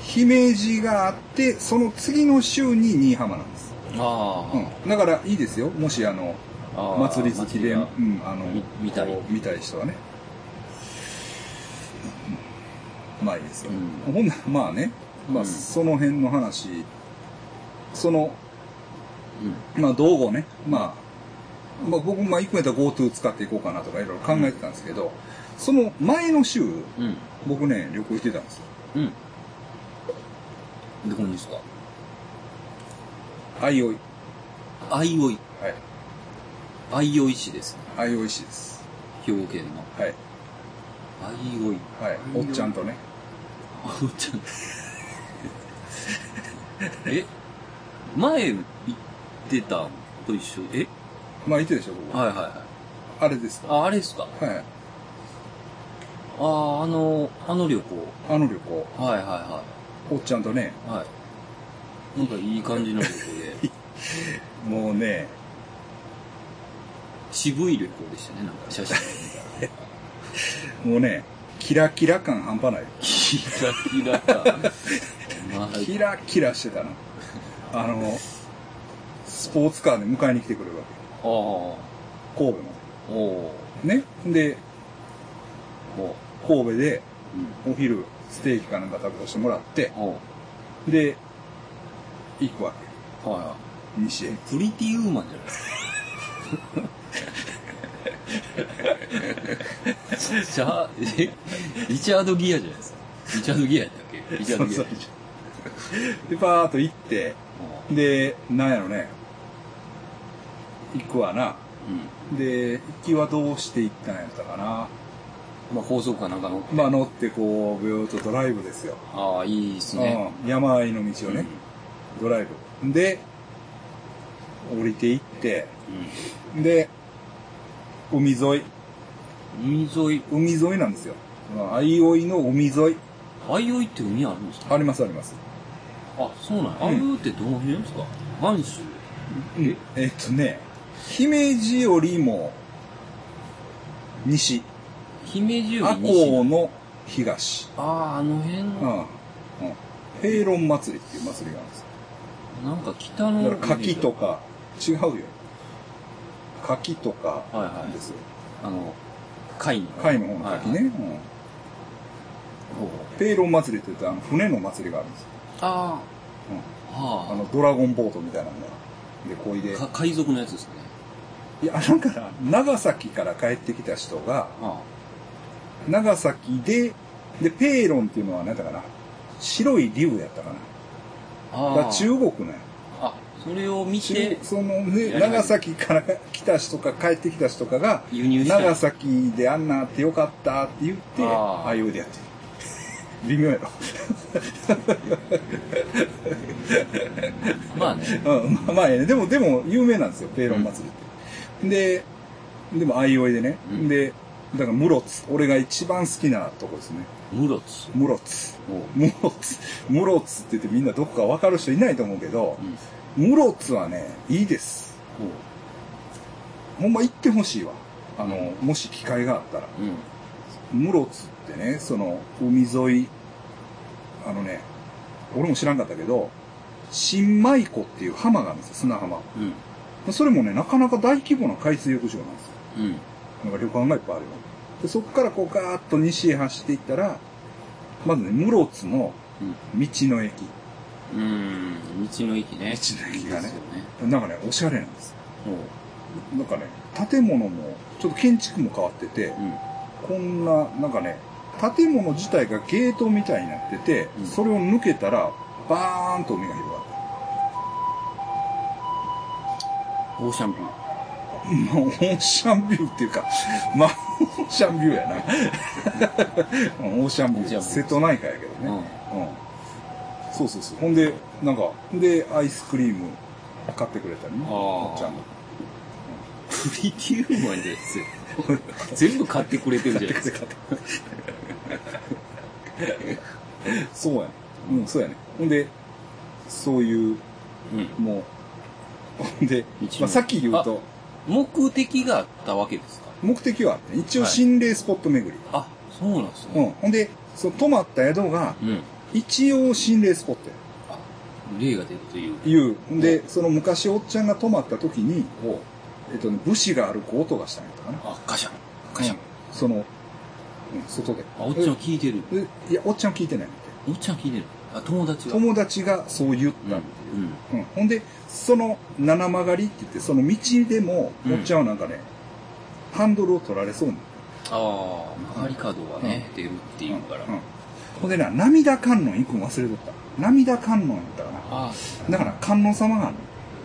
姫路があって、その次の週に新居浜なんです。ああ、うん。だからいいですよ。もしあの、祭り好きで、うん、あの、み見たい見たい人はね。うんまあいいですよ。うんほんならまあね、まあうんその辺の話、その、うんまあ道後ね、まあ、まあ僕、まあ行くんやったら GoTo 使っていこうかなとかいろいろ考えてたんですけど、その前の週、うん。僕ね、旅行行ってたんですよ。うん。どこにですか？相生。相生。はい。相生市ですね。相生市です。兵庫県の。はい。相生。はい。おっちゃんとね。あ、おっちゃん。え？前行ってたと一緒？え？まあ、いてでしょ、ここ。はいはいはい。あれですか？あ、あれですか？はい。ああ、あの、あの旅行。あの旅行、はいはいはおっちゃんとね、い。はい。なんかいい感じの旅行で。もうね、渋い旅行でしたね、なんか写真もうね、キラキラ感半端ない。キラキラか。まあ、キラキラしてたな。あの、スポーツカーで迎えに来てくれるわああ、け。神戸まおおで。ね。で、お神戸でうん。お昼、ステーキかなんか食べさせてもらって、おで、行くわけ。はいは西へ。い。プリティウーマンじゃないですか。[LAUGHS] じゃあ、えリチャード・ギアじゃないですか。リチャード・ギアだっけ？リチャード・ギア。そうで、パーッと行って、うで、なんやろね。行くわな。ん。で、行きはどうして行ったんやったかな。まあ、高速かなんか乗って。まあ乗ってこう、ビューッとドライブですよ。ああ、いいですね。うん山あいの道をね、ドライブ。で、降りて行って、うん。で、海沿い、うん。海沿い、海沿いなんですよ。相生の海沿い。相生って海あるんですか？ありますあります。あ、そうなん相生ってどの辺ですか？満州え？えっとね、姫路よりも西、姫路よ赤り西。穂の東。ああ、あの辺うん。うんの、。平論祭りっていう祭りがあるんですよ。なんか北の。柿と。か、違うよ。柿とかはいはいですよ。あの、貝の。貝の方の柿ね。うん。ペイロン祭りって言ってあの船の祭りがあるんですよ。あうん。あ、はあの、ドラゴンボートみたいなのが。で、こいで。海賊のやつですかね。いや、なんかな、長崎から帰ってきた人が、あ長崎で、で、ペイロンっていうのは何だかな、白い竜やったかな。あ。だ中国ね。あ、それを見中て、そのね、長崎から来た人か帰ってきた人かが。長崎であんなってよかったって言って、あーああいうでやってる。[LAUGHS] 微妙やろ。[LAUGHS] まあね。うん、まあまあええね。でも、でも、有名なんですよ、ペイロン祭りって。で、でも、相生でね。うんで、だから、室津。俺が一番好きなとこですね。室津。室津。室津。室津って言ってみんなどこか分かる人いないと思うけどう、ん。室津はね、いいです。ほんま行ってほしいわ。あの、もし機会があったら。うん。室津ってね、その、海沿い、あのね、俺も知らんかったけど、新米湖っていう浜があるんですよ、砂浜。うん。それもね、なかなか大規模な海水浴場なんですよ。うん。なんか旅館がいっぱいあるよ。でそこからこうガーッと西へ走っていったら、まずね、室津のうん。道の駅。うん。道の駅ね。道の駅がねね。なんかね、おしゃれなんですよ。なんかね、建物も、ちょっと建築も変わってて、うん。こんな、なんかね、建物自体がゲートみたいになってて、うんそれを抜けたら、バーンと海が広がる。オーシャンビュー。まあ、オーシャンビューっていうか、まあ、オー [LAUGHS] シャンビューやな。うんオーシャンビュー。瀬戸内海やけどね。うん。うん。そうそうそう。ほんで、なんか、で、アイスクリーム買ってくれたりね。あーおっちゃんが。プリティウーマンですよ。全部買ってくれてるじゃないですか。[LAUGHS] そうやね。うん、そうやね。ほんで、そういう、うん。もう、ほんでまあ、さっき言うと、目的があったわけですか？目的はあって、一応はい心霊スポット巡り。あ、そうなんですね。うん。ほんで、その泊まった宿が、うん。一応心霊スポットや。あ、霊が出るという。いう。ほんで、その昔おっちゃんが泊まった時に、おえっとね、武士が歩く音がしたんやったかな。あ、ガシャン。ガシャン。うんその、うん、外で。あ、おっちゃん聞いてる。でいや、おっちゃん聞いてないみおっちゃん聞いてる。あ、友達が。友達がそう言ったっていう。うん。ほんで、その七曲がりって言って、その道でも、うんおっちゃんはなんかね、ハンドルを取られそうになっああ、曲がり角がね、出るっていうから。た。うん。ほんでな、涙観音行くの忘れとった。涙観音やったかな。あだから観音様がある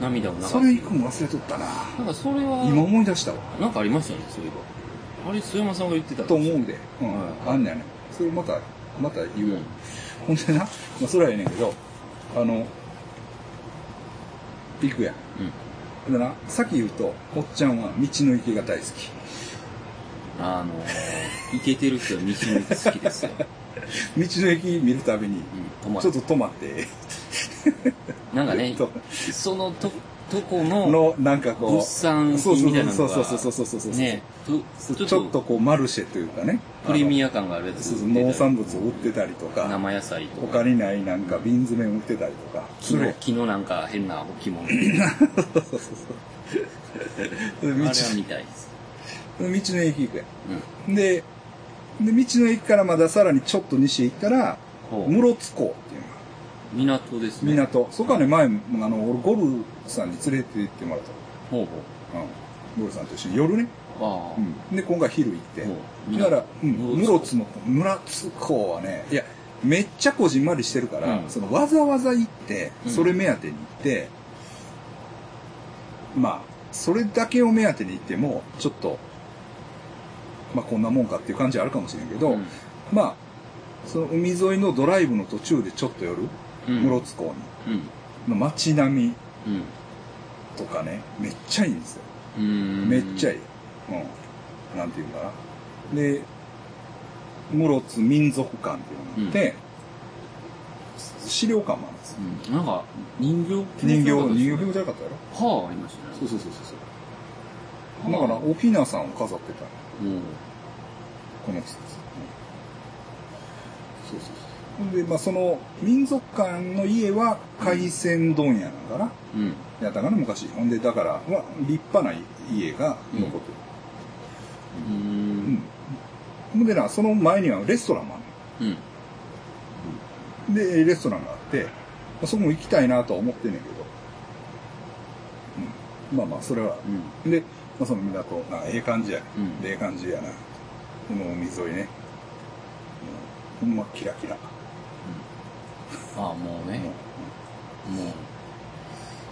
あ、涙を流の。す。それ行くの忘れとったな。なんかそれは、今思い出したわ。なんかありましたね、そういえば。あれ、須山さんが言ってたと思うで。うん。はいあんねやね。それまた、また言うわ。うんほんでな、まあ、それはええねんけど、あの、行くやん。でな、さっき言うと、おっちゃんは道の駅が大好き。あのー、イケてる人は道の駅好きですよ。[LAUGHS] 道の駅見るたびに、ちょっと止まって、なんかね [LAUGHS] と、そのと、とこの、の、なんかこう、物産みたいなのが、そうそうそうそうそうそうそうね、とちょっとこう、マルシェというかね。プレミア感があるやつそうそう農産物を売ってたりとか、生野菜とか。他にないなんか瓶詰め売ってたりとか、木の、木のなんか変な置物。[LAUGHS] あれそうそうそう。道は見たいです。道の駅行くやうん。ん。で、で、道の駅からまださらにちょっと西へ行ったら、室津港っていうのが港ですね。港。そこはね、前、あの、俺ゴルフさんに連れて行ってもらったほうほう。の。うん。ゴルフさんと一緒に夜ね。ああ。うん。で、今回昼行って。だから、うん、室津の、室津港はね、いや、めっちゃこじんまりしてるから、うんそのわざわざ行って、うんそれ目当てに行って、まあ、それだけを目当てに行っても、ちょっと、まあこんなもんかっていう感じはあるかもしれんけど、うんまあ、その海沿いのドライブの途中でちょっと寄る、うん室津港に、うん。の街並みうん。とかね、めっちゃいいんですよ。うん。めっちゃいい。うん。なんていうんかな。で、室津民族館っていうのがあって、資料館もあるんですよ。うん。なんか、人形人形、人形じゃなかったやろ？はあ、ありましたね。そうそうそうそう。だから、おひなさんを飾ってたうん。この季節。そうそうそう。で、まあ、その、民族館の家は海鮮問屋なんかな。うん。やったかな、昔。ほんで、だから、まあ、立派な家が残ってる。ううんん。ほんでな、その前にはレストランもあるうん。ので、レストランがあって、まあそこも行きたいなとは思ってんねんけど。うん。まあまあ、それは。うん。で、まあ、その港、あ、ええ感じやね。うんでええ感じやな。この海沿いね。もうほんまキラキラ。ああ、もうね。ももう。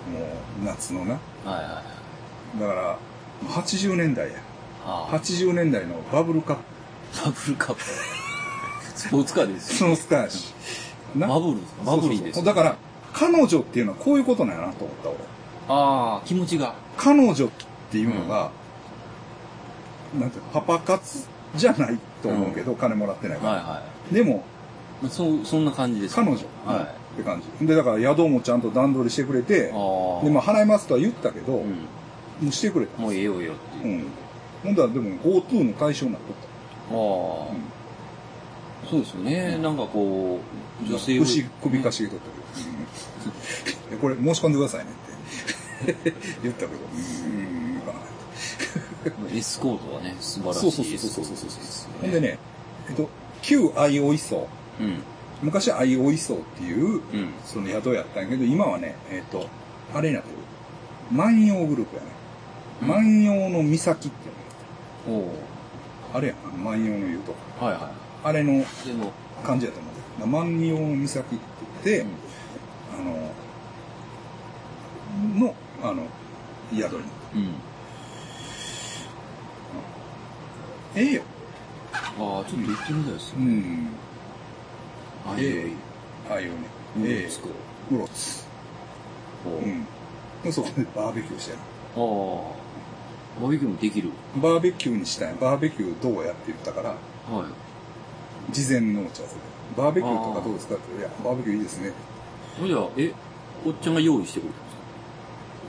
う、もう夏のな。はいはいはい。だから、80年代や。ああ。80年代のバブルカップ。バブルカップ。スポーツカーですスターやし。なバブルですか？バブリーですだから、彼女っていうのはこういうことなんやなと思った俺。ああ、気持ちが。彼女っていうのが、なんていうの？パパ活じゃないと思うけど、金もらってないから。はいはでも、い。そう、そんな感じです。彼女、はい。って感じ。で、だから宿もちゃんと段取りしてくれて。で、まあ払いますとは言ったけど、うん。もうしてくれた。もうええよええよっていう。うん。ほんだらでも GoTo の対象になっとっああ、うんそうですよね。なんかこう、た。女性を。牛首かしげとったけど、うん [LAUGHS] これ申し込んでくださいねって [LAUGHS] 言ったけど、うん。[LAUGHS] エスコートはね、素晴らしいそうそうそうそうそうそうほんで。ね、えっと、旧愛おい荘。うん。昔は愛おい荘っていう、うん。その宿やったんやけど、今はね、えっと、あれになってる。万葉グループやね。うん万葉の岬っていうのおおあれや万葉の言うとこ。はいはあれの感じやと思う。万葉の岬って言って、あの、の、あの、宿に。うん。うん。ええよ。ああ、ちょっと行ってみたいですね。うん。あええああいうね。ええええ。作る。うろつ。おううん。でそこでバーベキューしてる。ああ。バーベキューもできる？バーベキューにしたんや。バーベキューどうやって言ったから、はい。事前の打ち合わせで。バーベキューとかどうですか？っていや、バーベキューいいですね。じゃあ、え、おっちゃんが用意してくれたんですか？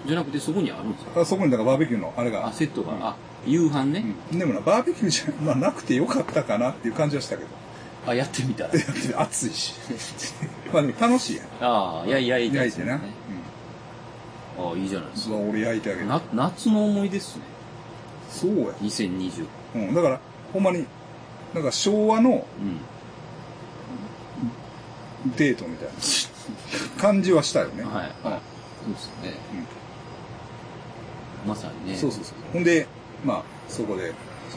じゃなくてそこにあるんですか？あそこにだからバーベキューのあれが。あ、セットが。うんあ、夕飯ね。うんでもな、バーベキューじゃ、まあ、なくてよかったかなっていう感じはしたけど。あ、やってみたら。[LAUGHS] で暑いし。[LAUGHS] まあでも楽しいやん。ああ、いやいやいや焼いてな。ああ、いいじゃないですか。俺焼いてあげる。な、夏の思い出っすね。そうや。2020。うん。だから、ほんまに、なんか昭和のうん。デートみたいな感じはしたよね。はい。はい。そうですね。まさにね。そうそうそう。ほんで、まあ、そこで、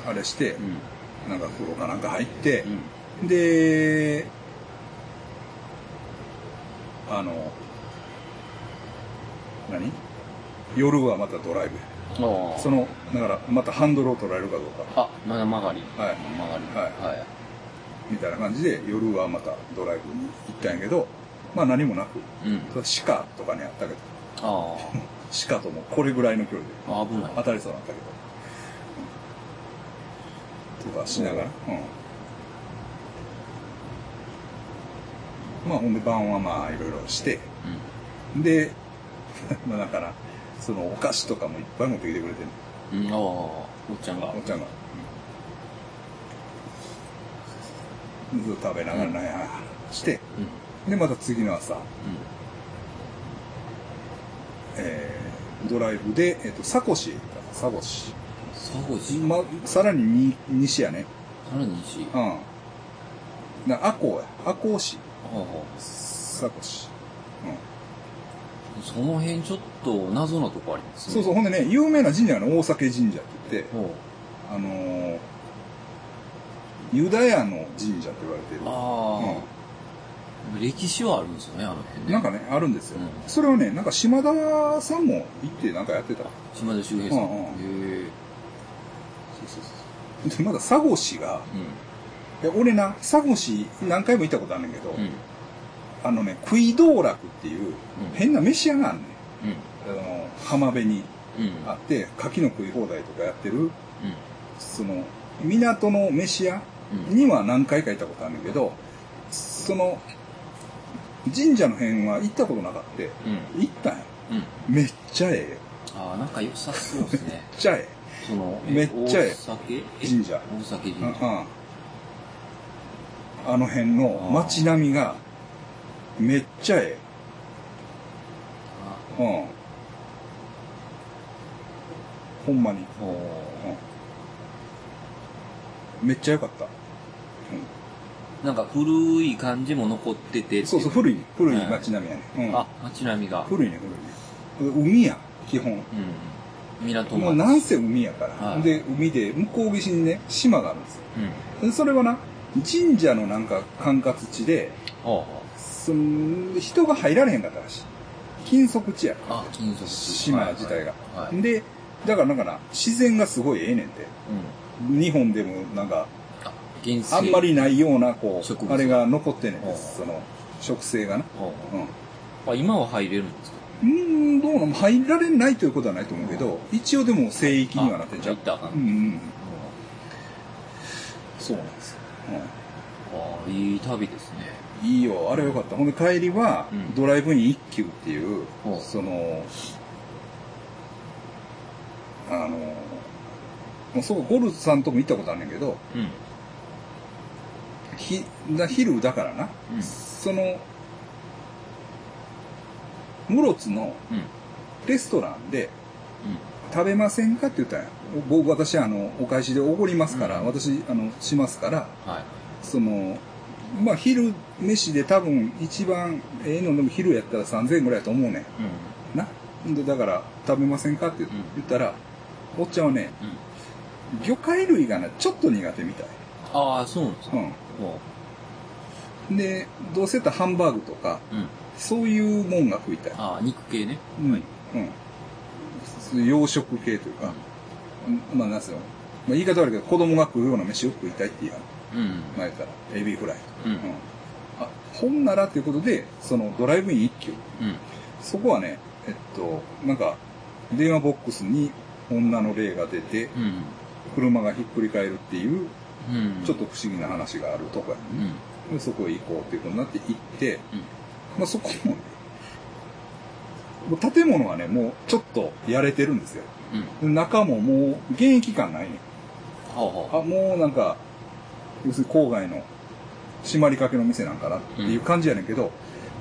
あれしてう、ん。なんか風呂かなんか入ってう、ん。で、あの、何？夜はまたドライブ。その、だから、またハンドルを取られるかどうか、あ、まだ曲がり。はい曲がり。はいはい。みたいな感じで、夜はまたドライブに行ったんやけど、まあ何もなく、うん。鹿とかにあったけど、あ [LAUGHS] 鹿ともこれぐらいの距離であ危ない。当たりそうなんだけど。とかしながら。うん。まあほんで晩はまあいろいろして、で、[LAUGHS] まあだから、そのお菓子とかもいっぱい持ってきてくれてるうん。うん。ああ、おっちゃんが。おっちゃんが。うんずっと食べながらなんやして、うん。でまた次の朝、うえードライブで、えっと、サコシ。サコシ。ま、さらにに西やね。さらに西。うん。な、アコや。アコ市。ああ。サコシ。うん。その辺ちょっと謎なとこありますね。そうそう、ほんでね、有名な神社がね、大酒神社って言って。あのーユダヤの神社って言われてる。ああ、歴史はあるんですよね、あの辺ね。なんかね、あるんですよ。うんそれはね、なんか島田さんも行ってなんかやってた。島田秀平さん。うんうんへえ。そうそうそう。で、まだ佐護市が、ういや俺な、佐護市何回も行ったことあるんだけど、ん。うん。あのね、食い道楽っていう、変な飯屋があんねうん。ん。あの、浜辺にうん。あって、牡蠣の食い放題とかやってる、うん。その、港の飯屋うん。には何回か行ったことあるんだけど、その、神社の辺は行ったことなかった。うん。行ったんや。うん。めっちゃええよ。ああ、なんか良さそうですね。めっちゃえその、めっちゃええ神社大酒え。神社。うんうんあの辺の街並みが、めっちゃえあえ。うん。ほんまに。ほめっちゃ良かった。うなんか古い感じも残っててそうそう、古い、古い街並みやね。うん。あ、街並みが。古いね、古いね。海や、基本。うん。港もうなんせ海やから。はいで、海で、向こう岸にね、島があるんですよ。うん。でそれはな、神社のなんか管轄地で、ほその人が入られへんかったらしい。禁足地や。あ、金属ら、島自体が。はい。はいで、だからなんかな、自然がすごいええねんて。うん。日本でもなんか、あ、んまりないような、こう、あれが残ってんねんその、植生がな。ほううん。あ、今は入れるんですか？うーん、どうなの入られないということはないと思うけど、一応でも聖域にはなってんじゃん。うんうん。そうなんですよ。ああ、いい旅ですね。うん、いいよ、あれよかった。ほんで帰りは、うんドライブイン一休っていう、ほうその、あの、もうそう、ゴルさんとも行ったことあるんだけど、うん。ひだ昼だからな、うんその、室津のうん。レストランで、食べませんかって言ったんや。僕、私、あの、お返しでおごりますから、うん私、あの、しますから、うん。はい。その、まあ、昼飯で多分一番ええのでも昼やったら3000円ぐらいやと思うねうん。ん。な。で、だから、食べませんかって言ったら、おっちゃんはね、うん。魚介類がね、ちょっと苦手みたい。ああ、そうなんですか。うほん。で、どうせたらハンバーグとか、う。うん。そういうもんが食いたい。ああ、肉系ね。うん。うん。洋食系というか、まあ、なんすよ。まあ、言い方悪いけど、子供が食うような飯を食いたいって言うやん。うん。前言ったら、エビフライとか。うん。うん。あ、ほんならっていうことで、そのドライブイン一休。うん。そこはね、えっと、なんか、電話ボックスに女の霊が出て、うん。車がひっくり返るっていう、うん。ちょっと不思議な話があるとこやうん。ね。でそこへ行こうっていうことになって行って、うん。まあそこもね、もう建物はね、もうちょっとやれてるんですよ。うん。で中ももう現役感ないね。はあはあ、もうなんか、要するに郊外の閉まりかけの店なんかなっていう感じやねんけど、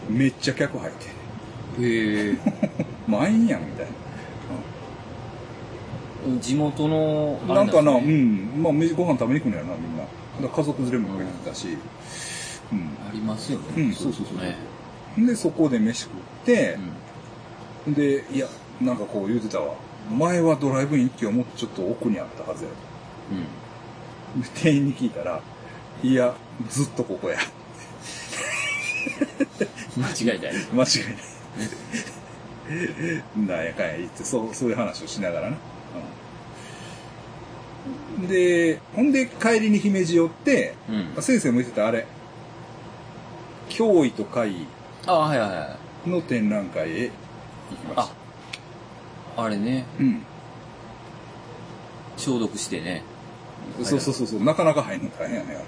めっちゃ客入ってんねあ。へえ。[LAUGHS] 満員やんみたい地元の、な。なんかな、うん、まあめご飯食べに来るんやろな、みんな。家族連れも来てたし、うん。ありますよね。うんそうそうそうね。で、そこで飯食ってう、ん。で、いや、なんかこう言うてたわ。前はドライブイン一機はもっとちょっと奥にあったはずや。うん。で店員に聞いたら、いや、ずっとここや。間違いない。間違いない。なんやかんや言って、そう、そういう話をしながらな。うんで、ほんで帰りに姫路寄って、うん。先生も言ってたあれ、脅威と怪異あ、はいはいはい。の展覧会へ行きましあ、あれね、うん。消毒してね。そうそうそうそう、なかなか入るの大変やね、あれ。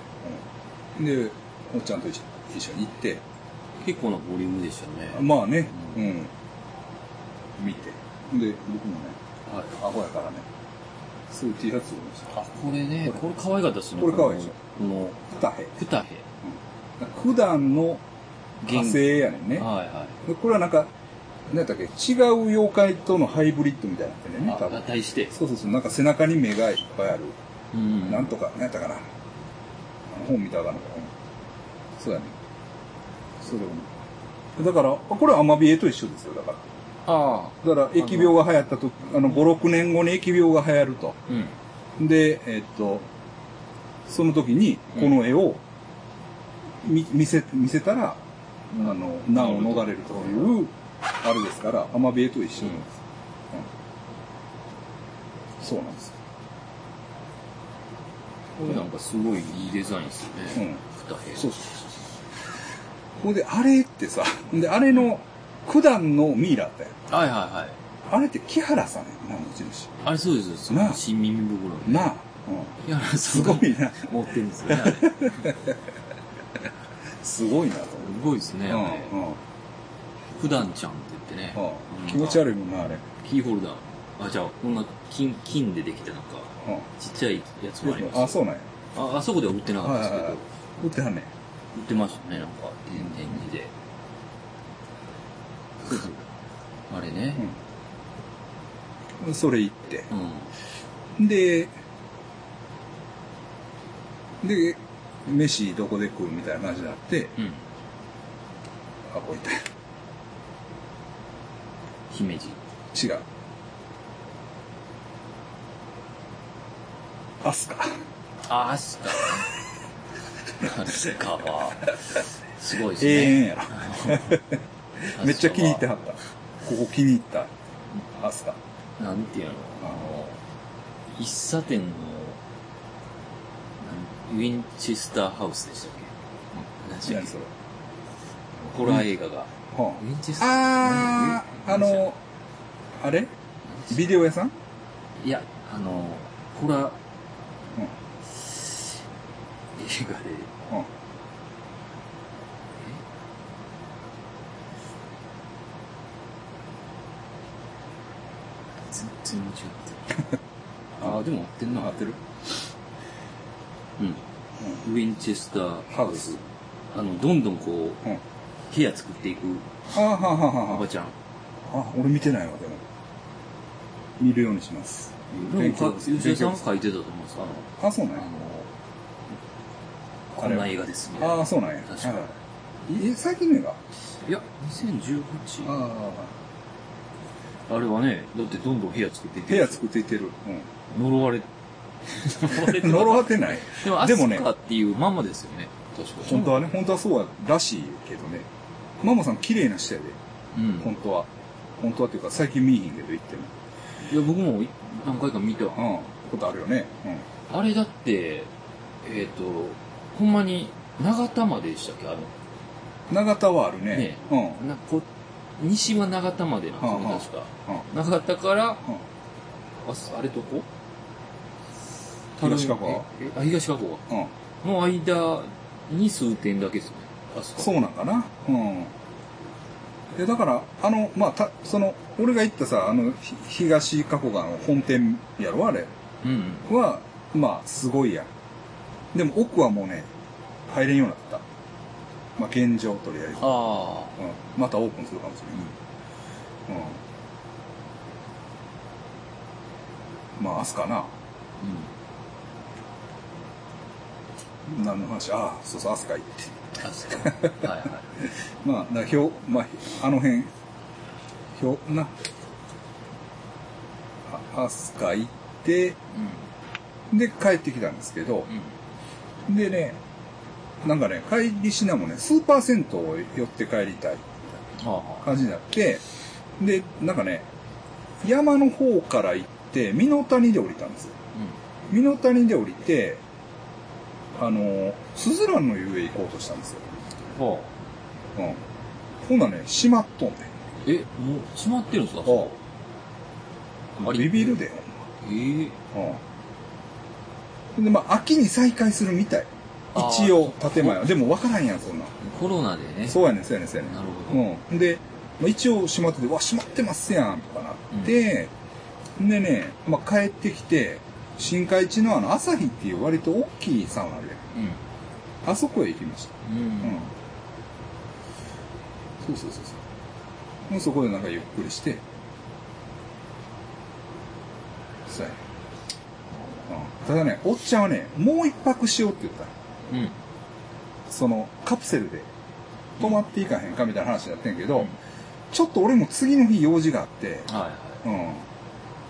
うん、で、おっちゃんと一緒一緒に行って、結構なボリュームでしたね。まあね、ううんん。見て。で、僕もね、はい。アホやからね、そういう T シャツをあ、これね、これ可愛かったですね。これ可愛いでしょこの、二重。二重。普段の派生やねんね。はいはい。でこれはなんか、何やったっけ、違う妖怪とのハイブリッドみたいになってるね、多分。体して。そうそうそう、なんか背中に目がいっぱいある。うん。なんとか、何やったかな。本見たらあかんのかな。そうやね。そうだよね。だから、これはアマビエと一緒ですよ、だから。ああ。だから、疫病が流行ったとあの、5、6年後に疫病が流行ると。うん。で、えっと、その時に、この絵を見見せ、見せたら、あの、難を逃れるという、あれですから、アマビエと一緒なんです。うんそうなんです。これなんかすごいいいデザインですようんね。二重。そうそうそうそう。ほんで、あれってさ、で、あれの、九段のミイラって、はいはいはい。あれって木原さんやんな、持ち主。あれそうですよ。なあ新耳袋ね。なあ。いや、うん、すごいな。持ってるんですよね、あれ。[LAUGHS] すすごいなとごいですね、う。れ。うん、うん。普段ちゃんって言ってね。うん気持ち悪いもんな、あれ。キーホルダー。あ、じゃあ、こんな金、金でできたなんか、うん。ちっちゃいやつもあります。あ、そうなんや。あ、あそこでは売ってなかったですけど、はいはいはい売ってはんねん。売ってましたね、なんか、展示で。あれね。うん。それ行って。うん。で、で、飯どこで食うみたいな感じになって、うん。あ、こういった。姫路。違う。アスカ。あ、アスカ。アスカは、すごいです永ね。遠やろ。[LAUGHS] めっちゃ気に入ってはった。ここ気に入った。アスカ。なんていうの？あの、喫茶店の、ウィンチェスターハウスでしたっけ？何それ？ホラー映画が。はウィンチェスターああー、あの、あれ？ビデオ屋さん？いや、あの、ホラーうん。映画で、うん。全然間違ってる。[LAUGHS] ああ、でも合ってんな。合ってる？うん。ウィンチェスターハウス。あの、どんどんこう、うん。部屋作っていくあーはあはあおはばちゃん。あ。あ、俺見てないわ、でも。見るようにします。でもか、吉田さん書いてたと思うんですああ、そうなんや。こんな映画ですみたいな。ああ、そうなんや。確かはいえ、最近の映画？いや、2018? ああ、あれはね、だってどんどん部屋作っていって部屋作っていってる。呪われ、呪われうん。て [LAUGHS] 呪われてない。でも、アスカっていうまんまですよね。確か本当はね、本当はそうらしいけどね。ママさん綺麗な人やで、うん。本当は。本当はっていうか、最近見えへんけど言っても。いや、僕も何回か見た。うん。ことあるよね。うん。あれだって、えっ、と、ほんまに、長田まででしたっけ？あの、長田はあるね。ねうん。なこ西は長田までなんですよね、確か。うん。長田から、うん。ああれどこ？東加古あ、東加古川うん。の間に数点だけですよね。あそこ。そうなんかな。うん。で、だから、あの、まあ、た、その、俺が行ったさ、あの、ひ東加古川の本店やろ、あれうんうん。は、まあ、すごいやん。でも奥はもうね、入れんようになった。まあ、現状とりあえず。あうん。またオープンするかもしれない。うん。まあ、明日かな。あ。うん。何の話？ああ、そうそう、明日か行って。はいはい。[LAUGHS] まあ、だひょまあ、あの辺、ひょ、な、あ、アスカ行って、で、帰ってきたんですけどう、ん。でね、なんかね、帰りしなもね、スーパー銭湯を寄って帰りたい感じになって、で、なんかね、山の方から行って、美濃谷で降りたんですよ。あ。美濃谷で降りて、あの、スズランの湯へ行こうとしたんですよ。うん。はあ。うん。ほんならね、閉まっとんねん。え、もう閉まってるんですか？あありビビるで、ええほんまうん。で、まあ、秋に再開するみたい。一応、建前は。でも分からんやん、そんなん。コロナでね。そうやねん、そうやねん、そうやねん。なるほど。うん。で、まあ、一応閉まってて、うわ、閉まってますやん、とかなって、でね、まあ、帰ってきて、新海地のあの、朝日っていう割と大きいサウナあるやん。うん。あそこへ行きました。うん。うん。そうそうそうそう。もうそこでなんかゆっくりして、そう。うん。ただね、おっちゃんはね、もう一泊しようって言ったのうん。その、カプセルで泊まっていかへんかみたいな話やってんけど、うんちょっと俺も次の日用事があって、はいはい。うん。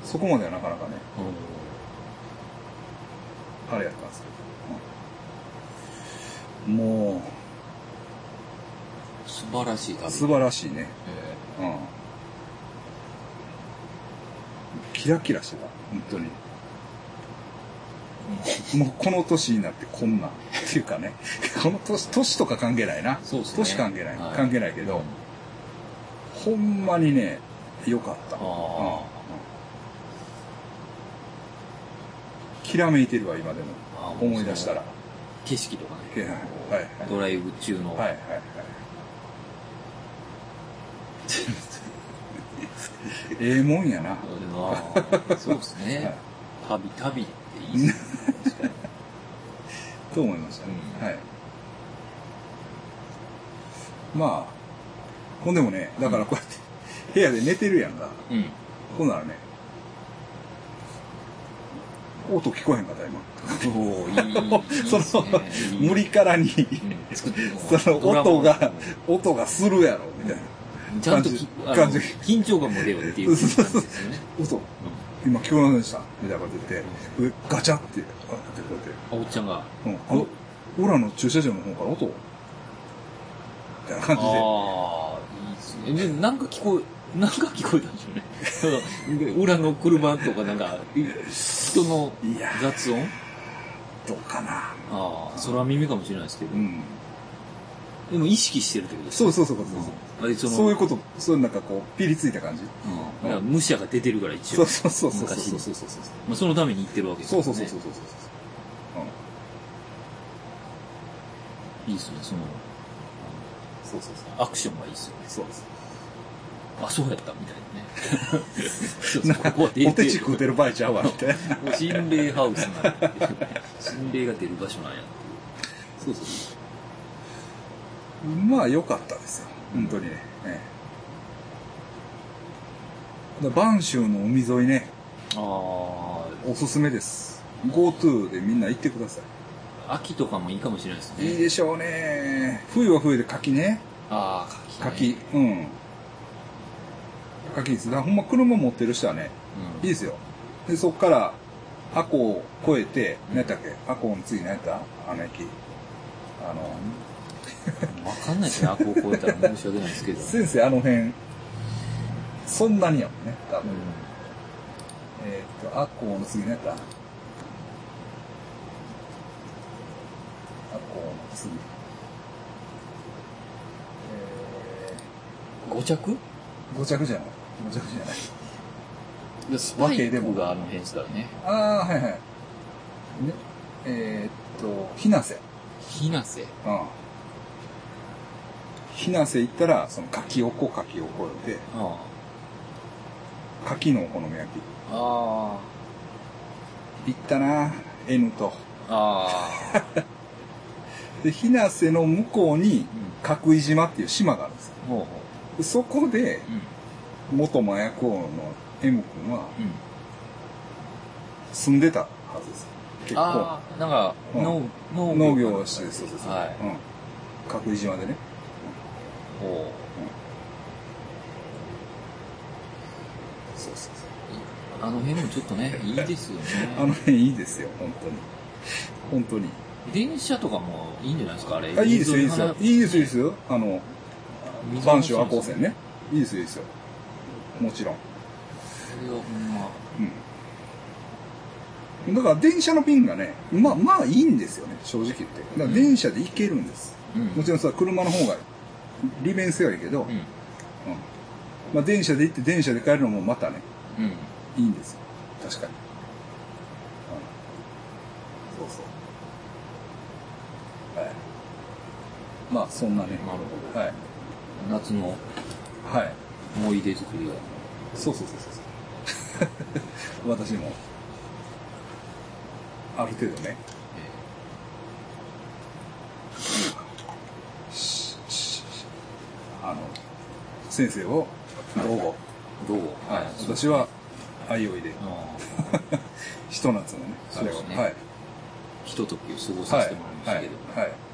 そこまではなかなかね、おあれやったんですけど。うんも素晴らしい旅。う、素晴らしいね。えうん。キラキラしてた、本当に。もうこの年になってこんなん。っていうかね、この年、年とか関係ないな。そうですね年関係ない。はい関係ないけど、ほんまにね、良かった。あうんあきらめいてるわ、今でもあ。思い出したら。景色とかね。はいドライブ中の。はいはいはい。[LAUGHS] ええもんやな。そうですね。[LAUGHS] 旅、旅っていいですね。[LAUGHS] と思いましたね。うんはい。まあ、ほんでもね、だからこうやって部屋で寝てるやんか。うん。ほんならね、音聞こえへんかった、今。おーいい。その、無理からに、その音が、音がするやろ、みたいな。ちゃんと感じ緊張感も出よう。っていう。感じですよね。音、今聞こえませんでしたみたいなこと言って、上ガチャって、あってこう。やって。あおっちゃんが。う。ん、あの、俺らの駐車場の方から音みたいな感じで。ああ、いいですね。で、なんか聞こえ、なんか聞こえたんでしょうね。裏の車とかなんか、い人の雑音？どうかな。ああ、空耳かもしれないですけどう。ん。でも意識してるってことですそうそうそうそうそう。あれそういうこと、そういうなんかこう、ピリついた感じ？うん。だから武者が出てるから一応。そうそうそうそうそう昔そうそうそう。まあ、そのために行ってるわけですそうよね。そうそうそうそうそう。いいですね、その、うん。そうそうそう。アクションがいいですよね。そうです。あ、そうやったみたいななんか、ここは出ポテチ食うてる場合ちゃうわ、みたいな。心霊ハウスなんや心霊が出る場所なんやってそうそうそう。まあ、良かったですよ。本当にね。ええ。だから播州の海沿いね、いう。あおすすめです。GoTo でみんな行ってくださあ、秋とかもいいかもしれないですい。いいね。でしょうね。冬は冬で柿ね。ああ、柿。柿、うん。柿です。だからほんま車持ってる人はね、うん。いいですよ。で、そっから、アコを越えて、うん何やったっけ？アコの次何やった？あの駅。あの、[LAUGHS] わかんないですね、アコを超えたら申し訳ないですけど。先生あの辺、そんなにやもんね、多分。うんえーっと、アコの次何やった？アコの次。え5着？ー、5着じゃない ?5 着じゃない。スパイクがあの辺ですからね。ああ、はいはい。ね、えーっと、ひなせ。ひなせ。うん。ひなせ行ったら、その柿おこ柿をこえて、あ柿のお好み焼き。あ。行ったな N と。ああ。[LAUGHS] で、ひなせの向こうに、うん。角井島っていう島があるんですよ。ほうほでそこで、う。うん。元麻薬王の M 君はうん。住んでたはずです。結構。ああ、なんか、うん農農農業をして、そうそうそう。はい。うん。角井島でね。ほそうそうそう。う。あの辺もちょっとね、いいですよね。[LAUGHS] あの辺いいですよ、本当に。本当に。電車とかもいいんじゃないですか、あれ。あ、いいですよ、いいですよ。いいですよ、いいですよ。よ。あの、水播州赤穂線ね。いいですよ、いいですよ。もちろん。うん。だから電車の便がね、まあまあいいんですよね、正直言って。だから電車で行けるんです。うん。もちろんさ、車の方が利便性はいいけど、うんうん。まあ電車で行って電車で帰るのもまたね、うん。いいんですよ。確かに。うんそうそう。はい。まあ、そんなね。なるほはい。ど。夏のはい。思い出作りが。そうそうそうそうそう。私も、ある程度ね、あの、先生を、どうも。どうはい。私は、愛を入れ、ひと夏のね、あれを、はい。ひとときを過ごさはいせてもらいましたはい。けど。はい